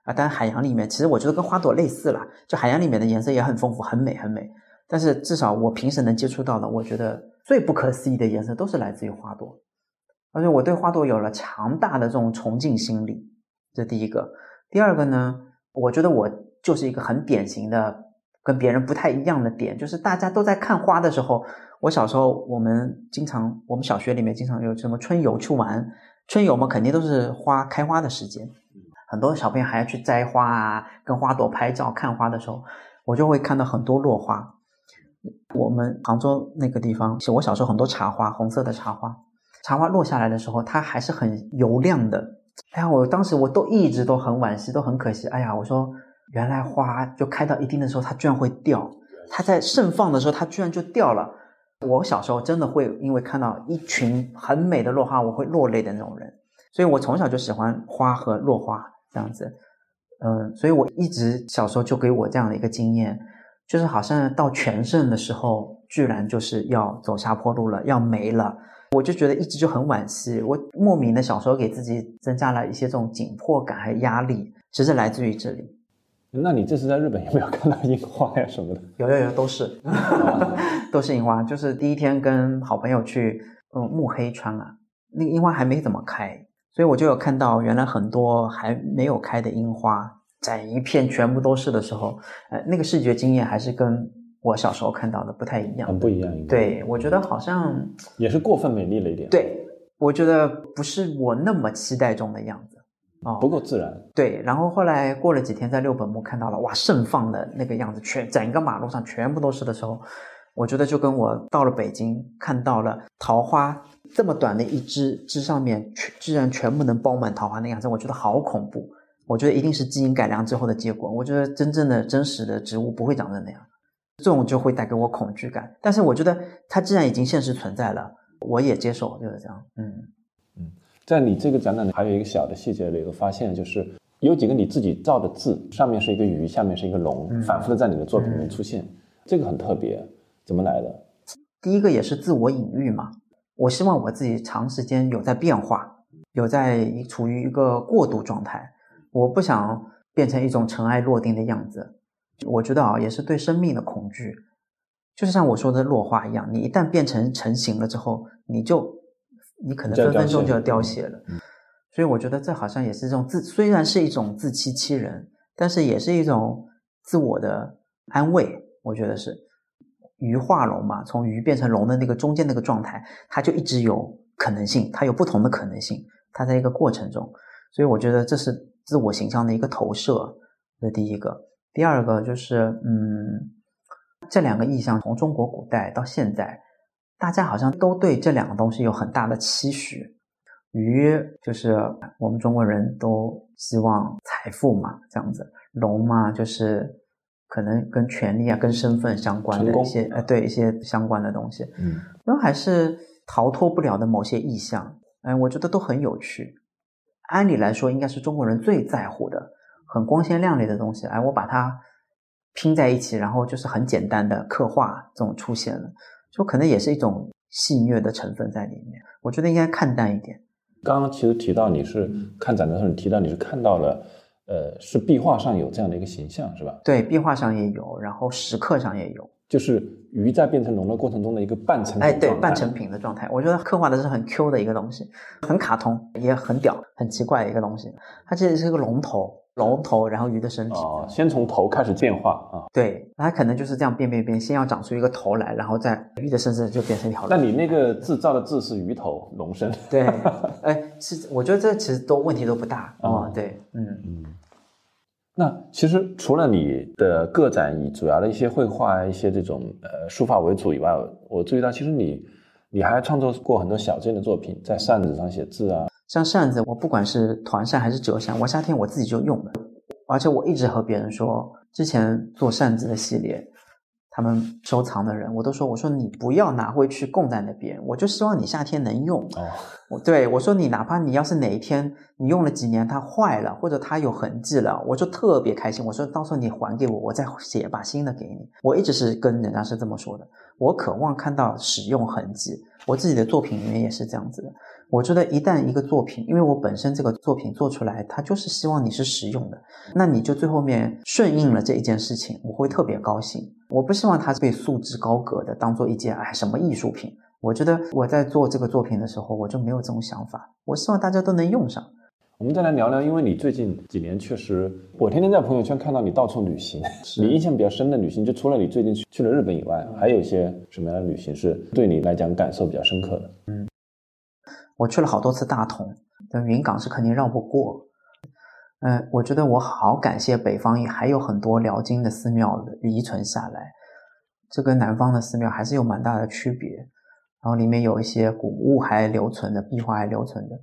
啊。当然，海洋里面其实我觉得跟花朵类似了，就海洋里面的颜色也很丰富、很美、很美。但是至少我平时能接触到的，我觉得最不可思议的颜色都是来自于花朵，而且我对花朵有了强大的这种崇敬心理。这第一个，第二个呢，我觉得我就是一个很典型的。跟别人不太一样的点，就是大家都在看花的时候，我小时候我们经常，我们小学里面经常有什么春游去玩，春游嘛肯定都是花开花的时间，很多小朋友还要去摘花啊，跟花朵拍照看花的时候，我就会看到很多落花。我们杭州那个地方，是我小时候很多茶花，红色的茶花，茶花落下来的时候，它还是很油亮的。哎呀，我当时我都一直都很惋惜，都很可惜。哎呀，我说。原来花就开到一定的时候，它居然会掉。它在盛放的时候，它居然就掉了。我小时候真的会因为看到一群很美的落花，我会落泪的那种人。所以我从小就喜欢花和落花这样子。嗯，所以我一直小时候就给我这样的一个经验，就是好像到全盛的时候，居然就是要走下坡路了，要没了。我就觉得一直就很惋惜。我莫名的小时候给自己增加了一些这种紧迫感和压力，其实来自于这里。那你这次在日本有没有看到樱花呀什么的？有有有，都是，[LAUGHS] 都是樱花。就是第一天跟好朋友去，嗯，目黑川啊，那个樱花还没怎么开，所以我就有看到原来很多还没有开的樱花，在一片全部都是的时候，呃，那个视觉经验还是跟我小时候看到的不太一样，很不一样。对，我觉得好像也是过分美丽了一点。对，我觉得不是我那么期待中的样子。哦，不够自然。对，然后后来过了几天，在六本木看到了，哇，盛放的那个样子，全整个马路上全部都是的时候，我觉得就跟我到了北京看到了桃花这么短的一枝枝上面，全居然全部能包满桃花那样子，我觉得好恐怖。我觉得一定是基因改良之后的结果。我觉得真正的真实的植物不会长成那样，这种就会带给我恐惧感。但是我觉得它既然已经现实存在了，我也接受，就是这样。嗯嗯。在你这个展览里，还有一个小的细节的一个发现，就是有几个你自己造的字，上面是一个鱼，下面是一个龙，反复的在你的作品里面出现，这个很特别，怎么来的？第一个也是自我隐喻嘛，我希望我自己长时间有在变化，有在处于一个过渡状态，我不想变成一种尘埃落定的样子，我觉得啊，也是对生命的恐惧，就是像我说的落花一样，你一旦变成成型了之后，你就你可能分分钟就要凋谢了。所以我觉得这好像也是一种自，虽然是一种自欺欺人，但是也是一种自我的安慰。我觉得是鱼化龙嘛，从鱼变成龙的那个中间那个状态，它就一直有可能性，它有不同的可能性，它在一个过程中。所以我觉得这是自我形象的一个投射。这第一个，第二个就是，嗯，这两个意象从中国古代到现在，大家好像都对这两个东西有很大的期许。鱼就是我们中国人都希望财富嘛，这样子；龙嘛，就是可能跟权力啊、跟身份相关的一些，呃，对一些相关的东西。嗯，然后还是逃脱不了的某些意象。哎，我觉得都很有趣。按理来说，应该是中国人最在乎的、很光鲜亮丽的东西。哎，我把它拼在一起，然后就是很简单的刻画，这种出现了，就可能也是一种戏谑的成分在里面。我觉得应该看淡一点。刚刚其实提到你是看展的时候，你提到你是看到了，呃，是壁画上有这样的一个形象，是吧？对，壁画上也有，然后石刻上也有。就是鱼在变成龙的过程中的一个半成品，哎，对，半成品的状态，我觉得刻画的是很 Q 的一个东西，很卡通，也很屌，很奇怪的一个东西。它其实是个龙头，龙头，然后鱼的身体。哦，先从头开始变化啊。对，它可能就是这样变变变，先要长出一个头来，然后再鱼的身子就变成一条龙。那你那个制造的字是鱼头龙身？对，[LAUGHS] 哎，是，我觉得这其实都问题都不大啊。对，嗯嗯。那其实除了你的个展以主要的一些绘画、一些这种呃书法为主以外，我注意到其实你你还创作过很多小件的作品，在扇子上写字啊。像扇子，我不管是团扇还是折扇，我夏天我自己就用的，而且我一直和别人说，之前做扇子的系列。他们收藏的人，我都说，我说你不要拿回去供在那边，我就希望你夏天能用。哦，我对我说，你哪怕你要是哪一天你用了几年它坏了，或者它有痕迹了，我就特别开心。我说到时候你还给我，我再写把新的给你。我一直是跟人家是这么说的，我渴望看到使用痕迹。我自己的作品里面也是这样子的。我觉得一旦一个作品，因为我本身这个作品做出来，它就是希望你是实用的，那你就最后面顺应了这一件事情，我会特别高兴。我不希望它被束之高阁的当做一件哎什么艺术品。我觉得我在做这个作品的时候，我就没有这种想法。我希望大家都能用上。我们再来聊聊，因为你最近几年确实，我天天在朋友圈看到你到处旅行。你印象比较深的旅行，就除了你最近去去了日本以外，还有一些什么样的旅行是对你来讲感受比较深刻的？嗯。我去了好多次大同，但云冈是肯定绕不过。嗯，我觉得我好感谢北方也还有很多辽金的寺庙遗存下来，这跟南方的寺庙还是有蛮大的区别。然后里面有一些古物还留存的，壁画还留存的。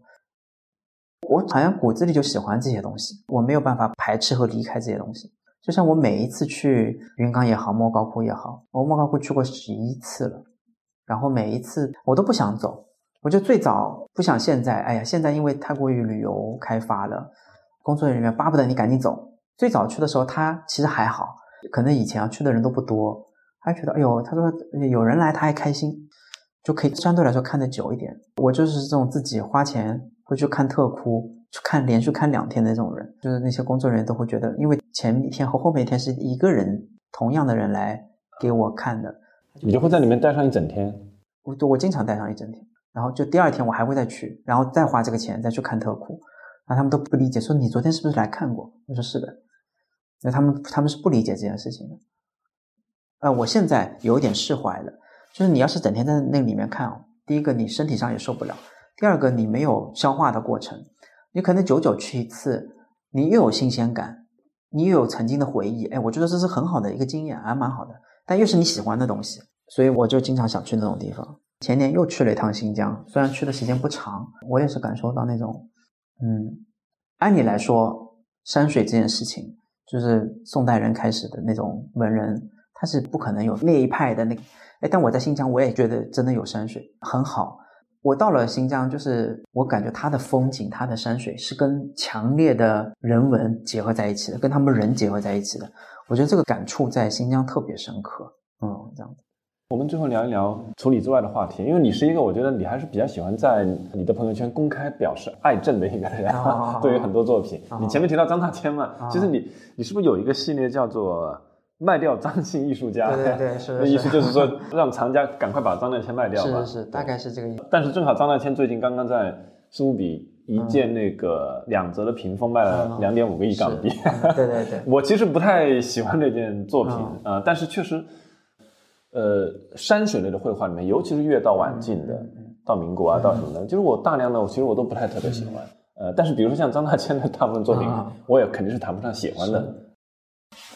我好像骨子里就喜欢这些东西，我没有办法排斥和离开这些东西。就像我每一次去云冈也好，莫高窟也好，我莫高窟去过十一次了，然后每一次我都不想走。我就最早不想现在，哎呀，现在因为太过于旅游开发了，工作人员巴不得你赶紧走。最早去的时候，他其实还好，可能以前啊去的人都不多，他觉得哎呦，他说有人来他还开心，就可以相对来说看得久一点。我就是这种自己花钱会去看特窟，去看连续看两天的这种人，就是那些工作人员都会觉得，因为前一天和后面一天是一个人同样的人来给我看的，你就会在里面待上一整天。我我经常待上一整天。然后就第二天我还会再去，然后再花这个钱再去看特库，然后他们都不理解，说你昨天是不是来看过？我说是的，那他们他们是不理解这件事情的。呃，我现在有点释怀了，就是你要是整天在那里面看哦，第一个你身体上也受不了，第二个你没有消化的过程，你可能久久去一次，你又有新鲜感，你又有曾经的回忆，哎，我觉得这是很好的一个经验，还蛮好的，但又是你喜欢的东西，所以我就经常想去那种地方。前年又去了一趟新疆，虽然去的时间不长，我也是感受到那种，嗯，按理来说，山水这件事情，就是宋代人开始的那种文人，他是不可能有那一派的那个，哎，但我在新疆，我也觉得真的有山水很好。我到了新疆，就是我感觉它的风景，它的山水是跟强烈的人文结合在一起的，跟他们人结合在一起的。我觉得这个感触在新疆特别深刻，嗯，这样子。我们最后聊一聊除理之外的话题，因为你是一个，我觉得你还是比较喜欢在你的朋友圈公开表示爱憎的一个人。对于很多作品，你前面提到张大千嘛，其实你你是不是有一个系列叫做卖掉张姓艺术家。对对对，是的。意思就是说，让藏家赶快把张大千卖掉。是是是，大概是这个意思。但是正好张大千最近刚刚在苏富比一件那个两折的屏风卖了两点五个亿港币。对对对。[LAUGHS] 我其实不太喜欢这件作品啊，但是确实，呃，山水类的绘画里面，尤其是越到晚近的，到民国啊，到什么的，就是我大量的，其实我都不太特别喜欢。呃，但是比如说像张大千的大部分作品，我也肯定是谈不上喜欢的。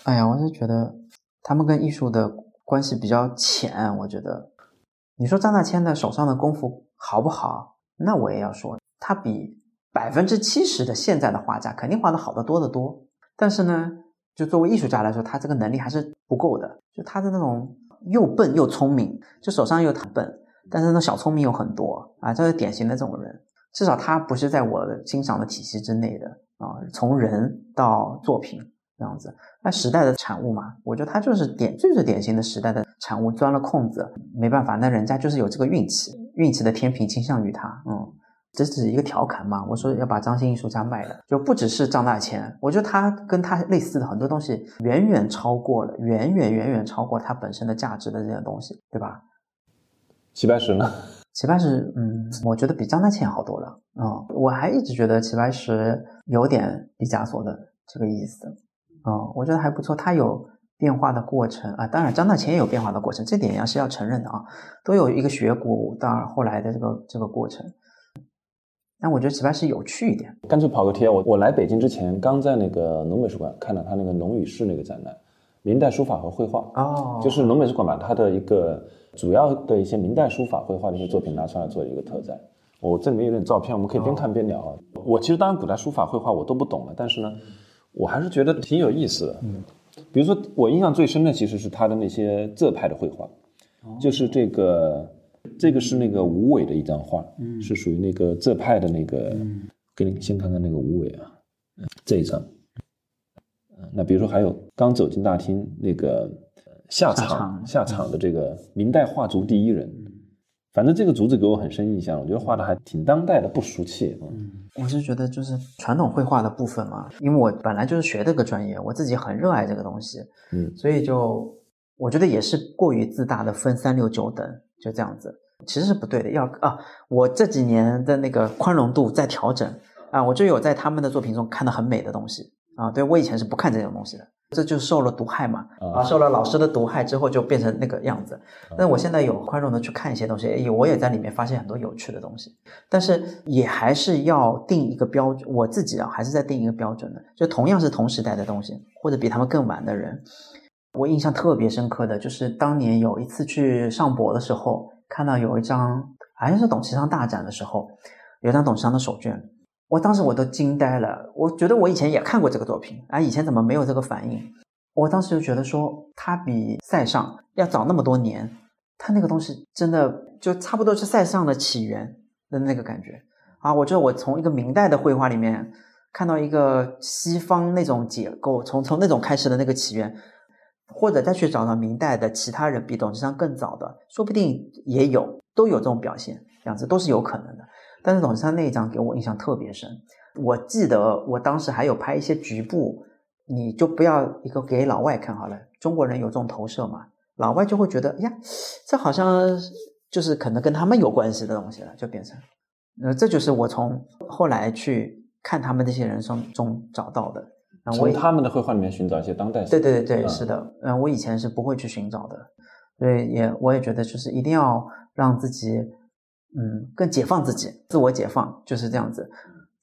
哎呀，我是觉得他们跟艺术的关系比较浅。我觉得，你说张大千的手上的功夫好不好？那我也要说，他比百分之七十的现在的画家肯定画的好得多得多。但是呢，就作为艺术家来说，他这个能力还是不够的。就他的那种又笨又聪明，就手上又很笨，但是那小聪明有很多啊，这是典型的这种人。至少他不是在我欣赏的体系之内的啊，从人到作品这样子，那时代的产物嘛，我觉得他就是典最最典型的时代的产物，钻了空子，没办法，那人家就是有这个运气，运气的天平倾向于他，嗯，这只是一个调侃嘛，我说要把张欣艺术家卖了，就不只是张大千，我觉得他跟他类似的很多东西，远远超过了，远远远远超过他本身的价值的这些东西，对吧？齐白石呢？[LAUGHS] 齐白石，嗯，我觉得比张大千好多了。嗯，我还一直觉得齐白石有点毕加索的这个意思。嗯，我觉得还不错，他有变化的过程啊。当然，张大千也有变化的过程，这点要是要承认的啊。都有一个学古到后来的这个这个过程。但我觉得齐白石有趣一点。干脆跑个题，我我来北京之前，刚在那个农美术馆看到他那个农与室那个展览，明代书法和绘画。哦，就是农美术馆把他的一个。主要的一些明代书法绘画的一些作品拿出来做一个特展，我这里面有点照片，我们可以边看边聊啊。我其实当然古代书法绘画我都不懂了，但是呢，我还是觉得挺有意思的。嗯，比如说我印象最深的其实是他的那些浙派的绘画，就是这个这个是那个吴伟的一张画，嗯是属于那个浙派的那个。给你先看看那个吴伟啊，这一张。那比如说还有刚走进大厅那个。下场下场的这个明代画竹第一人，反正这个竹子给我很深印象，我觉得画的还挺当代的，不俗气。嗯，我是觉得就是传统绘画的部分嘛，因为我本来就是学这个专业，我自己很热爱这个东西，嗯，所以就我觉得也是过于自大的分三六九等，就这样子，其实是不对的。要啊，我这几年的那个宽容度在调整啊，我就有在他们的作品中看到很美的东西啊，对我以前是不看这种东西的。这就受了毒害嘛，啊，受了老师的毒害之后就变成那个样子。但我现在有宽容的去看一些东西，哎，我也在里面发现很多有趣的东西。但是也还是要定一个标准，我自己啊还是在定一个标准的。就同样是同时代的东西，或者比他们更晚的人，我印象特别深刻的就是当年有一次去上博的时候，看到有一张好像是董其昌大展的时候，有一张董其昌的手卷。我当时我都惊呆了，我觉得我以前也看过这个作品，啊，以前怎么没有这个反应？我当时就觉得说，他比塞尚要早那么多年，他那个东西真的就差不多是塞尚的起源的那个感觉啊！我觉得我从一个明代的绘画里面看到一个西方那种结构，从从那种开始的那个起源，或者再去找到明代的其他人比董其昌更早的，说不定也有，都有这种表现，样子都是有可能的。但是董其昌那一张给我印象特别深，我记得我当时还有拍一些局部，你就不要一个给老外看好了，中国人有这种投射嘛，老外就会觉得呀，这好像就是可能跟他们有关系的东西了，就变成，呃，这就是我从后来去看他们这些人生中找到的，从他们的绘画里面寻找一些当代。对对对对，是的，嗯，我以前是不会去寻找的，所以也我也觉得就是一定要让自己。嗯，更解放自己，自我解放就是这样子，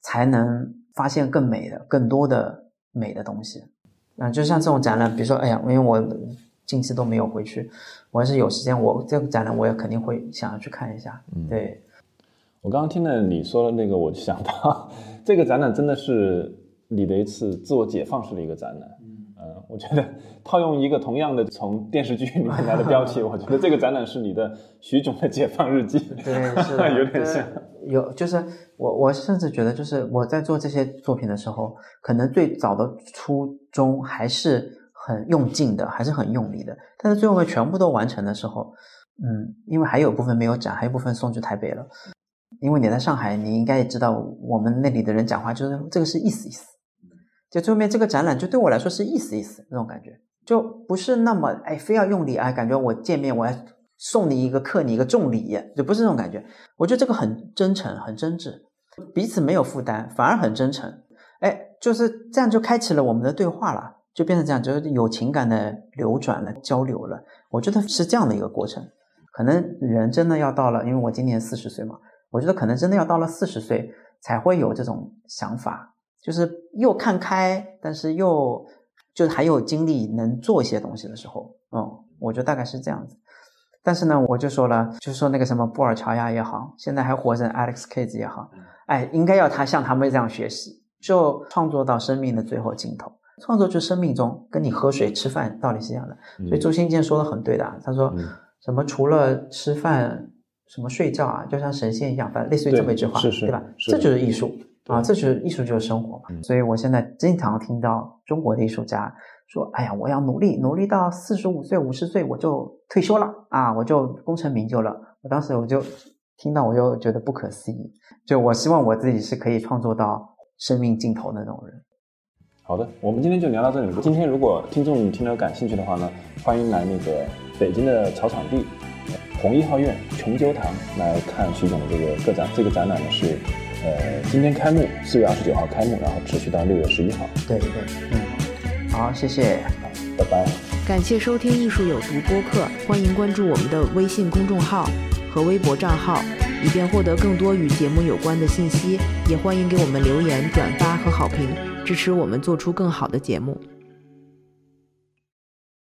才能发现更美的、更多的美的东西。啊，就像这种展览，比如说，哎呀，因为我近期都没有回去，我要是有时间，我这个展览我也肯定会想要去看一下。对，我刚刚听了你说的那个，我就想到，[LAUGHS] 这个展览真的是你的一次自我解放式的一个展览。嗯我觉得套用一个同样的从电视剧里面来的标题，[LAUGHS] 我觉得这个展览是你的徐总的解放日记，对，是 [LAUGHS] 有点像。有，就是我，我甚至觉得，就是我在做这些作品的时候，可能最早的初衷还是很用劲的，还是很用力的。但是最后面全部都完成的时候，嗯，因为还有部分没有展，还有部分送去台北了。因为你在上海，你应该也知道，我们那里的人讲话就是这个是意思意思。就最后面这个展览，就对我来说是意思意思那种感觉，就不是那么哎，非要用礼哎，感觉我见面我要送你一个客你一个重礼，就不是这种感觉。我觉得这个很真诚，很真挚，彼此没有负担，反而很真诚。哎，就是这样就开启了我们的对话了，就变成这样，就是有情感的流转了，交流了。我觉得是这样的一个过程。可能人真的要到了，因为我今年四十岁嘛，我觉得可能真的要到了四十岁才会有这种想法，就是又看开，但是又。就还有精力能做一些东西的时候，嗯，我觉得大概是这样子。但是呢，我就说了，就是说那个什么布尔乔亚也好，现在还活着 Alex k a z e 也好，哎，应该要他像他们这样学习，就创作到生命的最后尽头，创作就生命中跟你喝水吃饭道理是一样的。所以周新建说的很对的，他说什么除了吃饭，什么睡觉啊，就像神仙一样，反正类似于这么一句话，对吧？这就是艺术。啊，这就是艺术，就是生活嘛。所以我现在经常听到中国的艺术家说：“哎呀，我要努力，努力到四十五岁、五十岁我就退休了啊，我就功成名就了。”我当时我就听到，我就觉得不可思议。就我希望我自己是可以创作到生命尽头的那种人。好的，我们今天就聊到这里。今天如果听众听了感兴趣的话呢，欢迎来那个北京的草场地红一号院琼鸠堂来看徐总的这个个展。这个展览呢是。呃，今天开幕，四月二十九号开幕，然后持续到六月十一号。对对，嗯，好，谢谢，拜拜。感谢收听《艺术有毒》播客，欢迎关注我们的微信公众号和微博账号，以便获得更多与节目有关的信息。也欢迎给我们留言、转发和好评，支持我们做出更好的节目。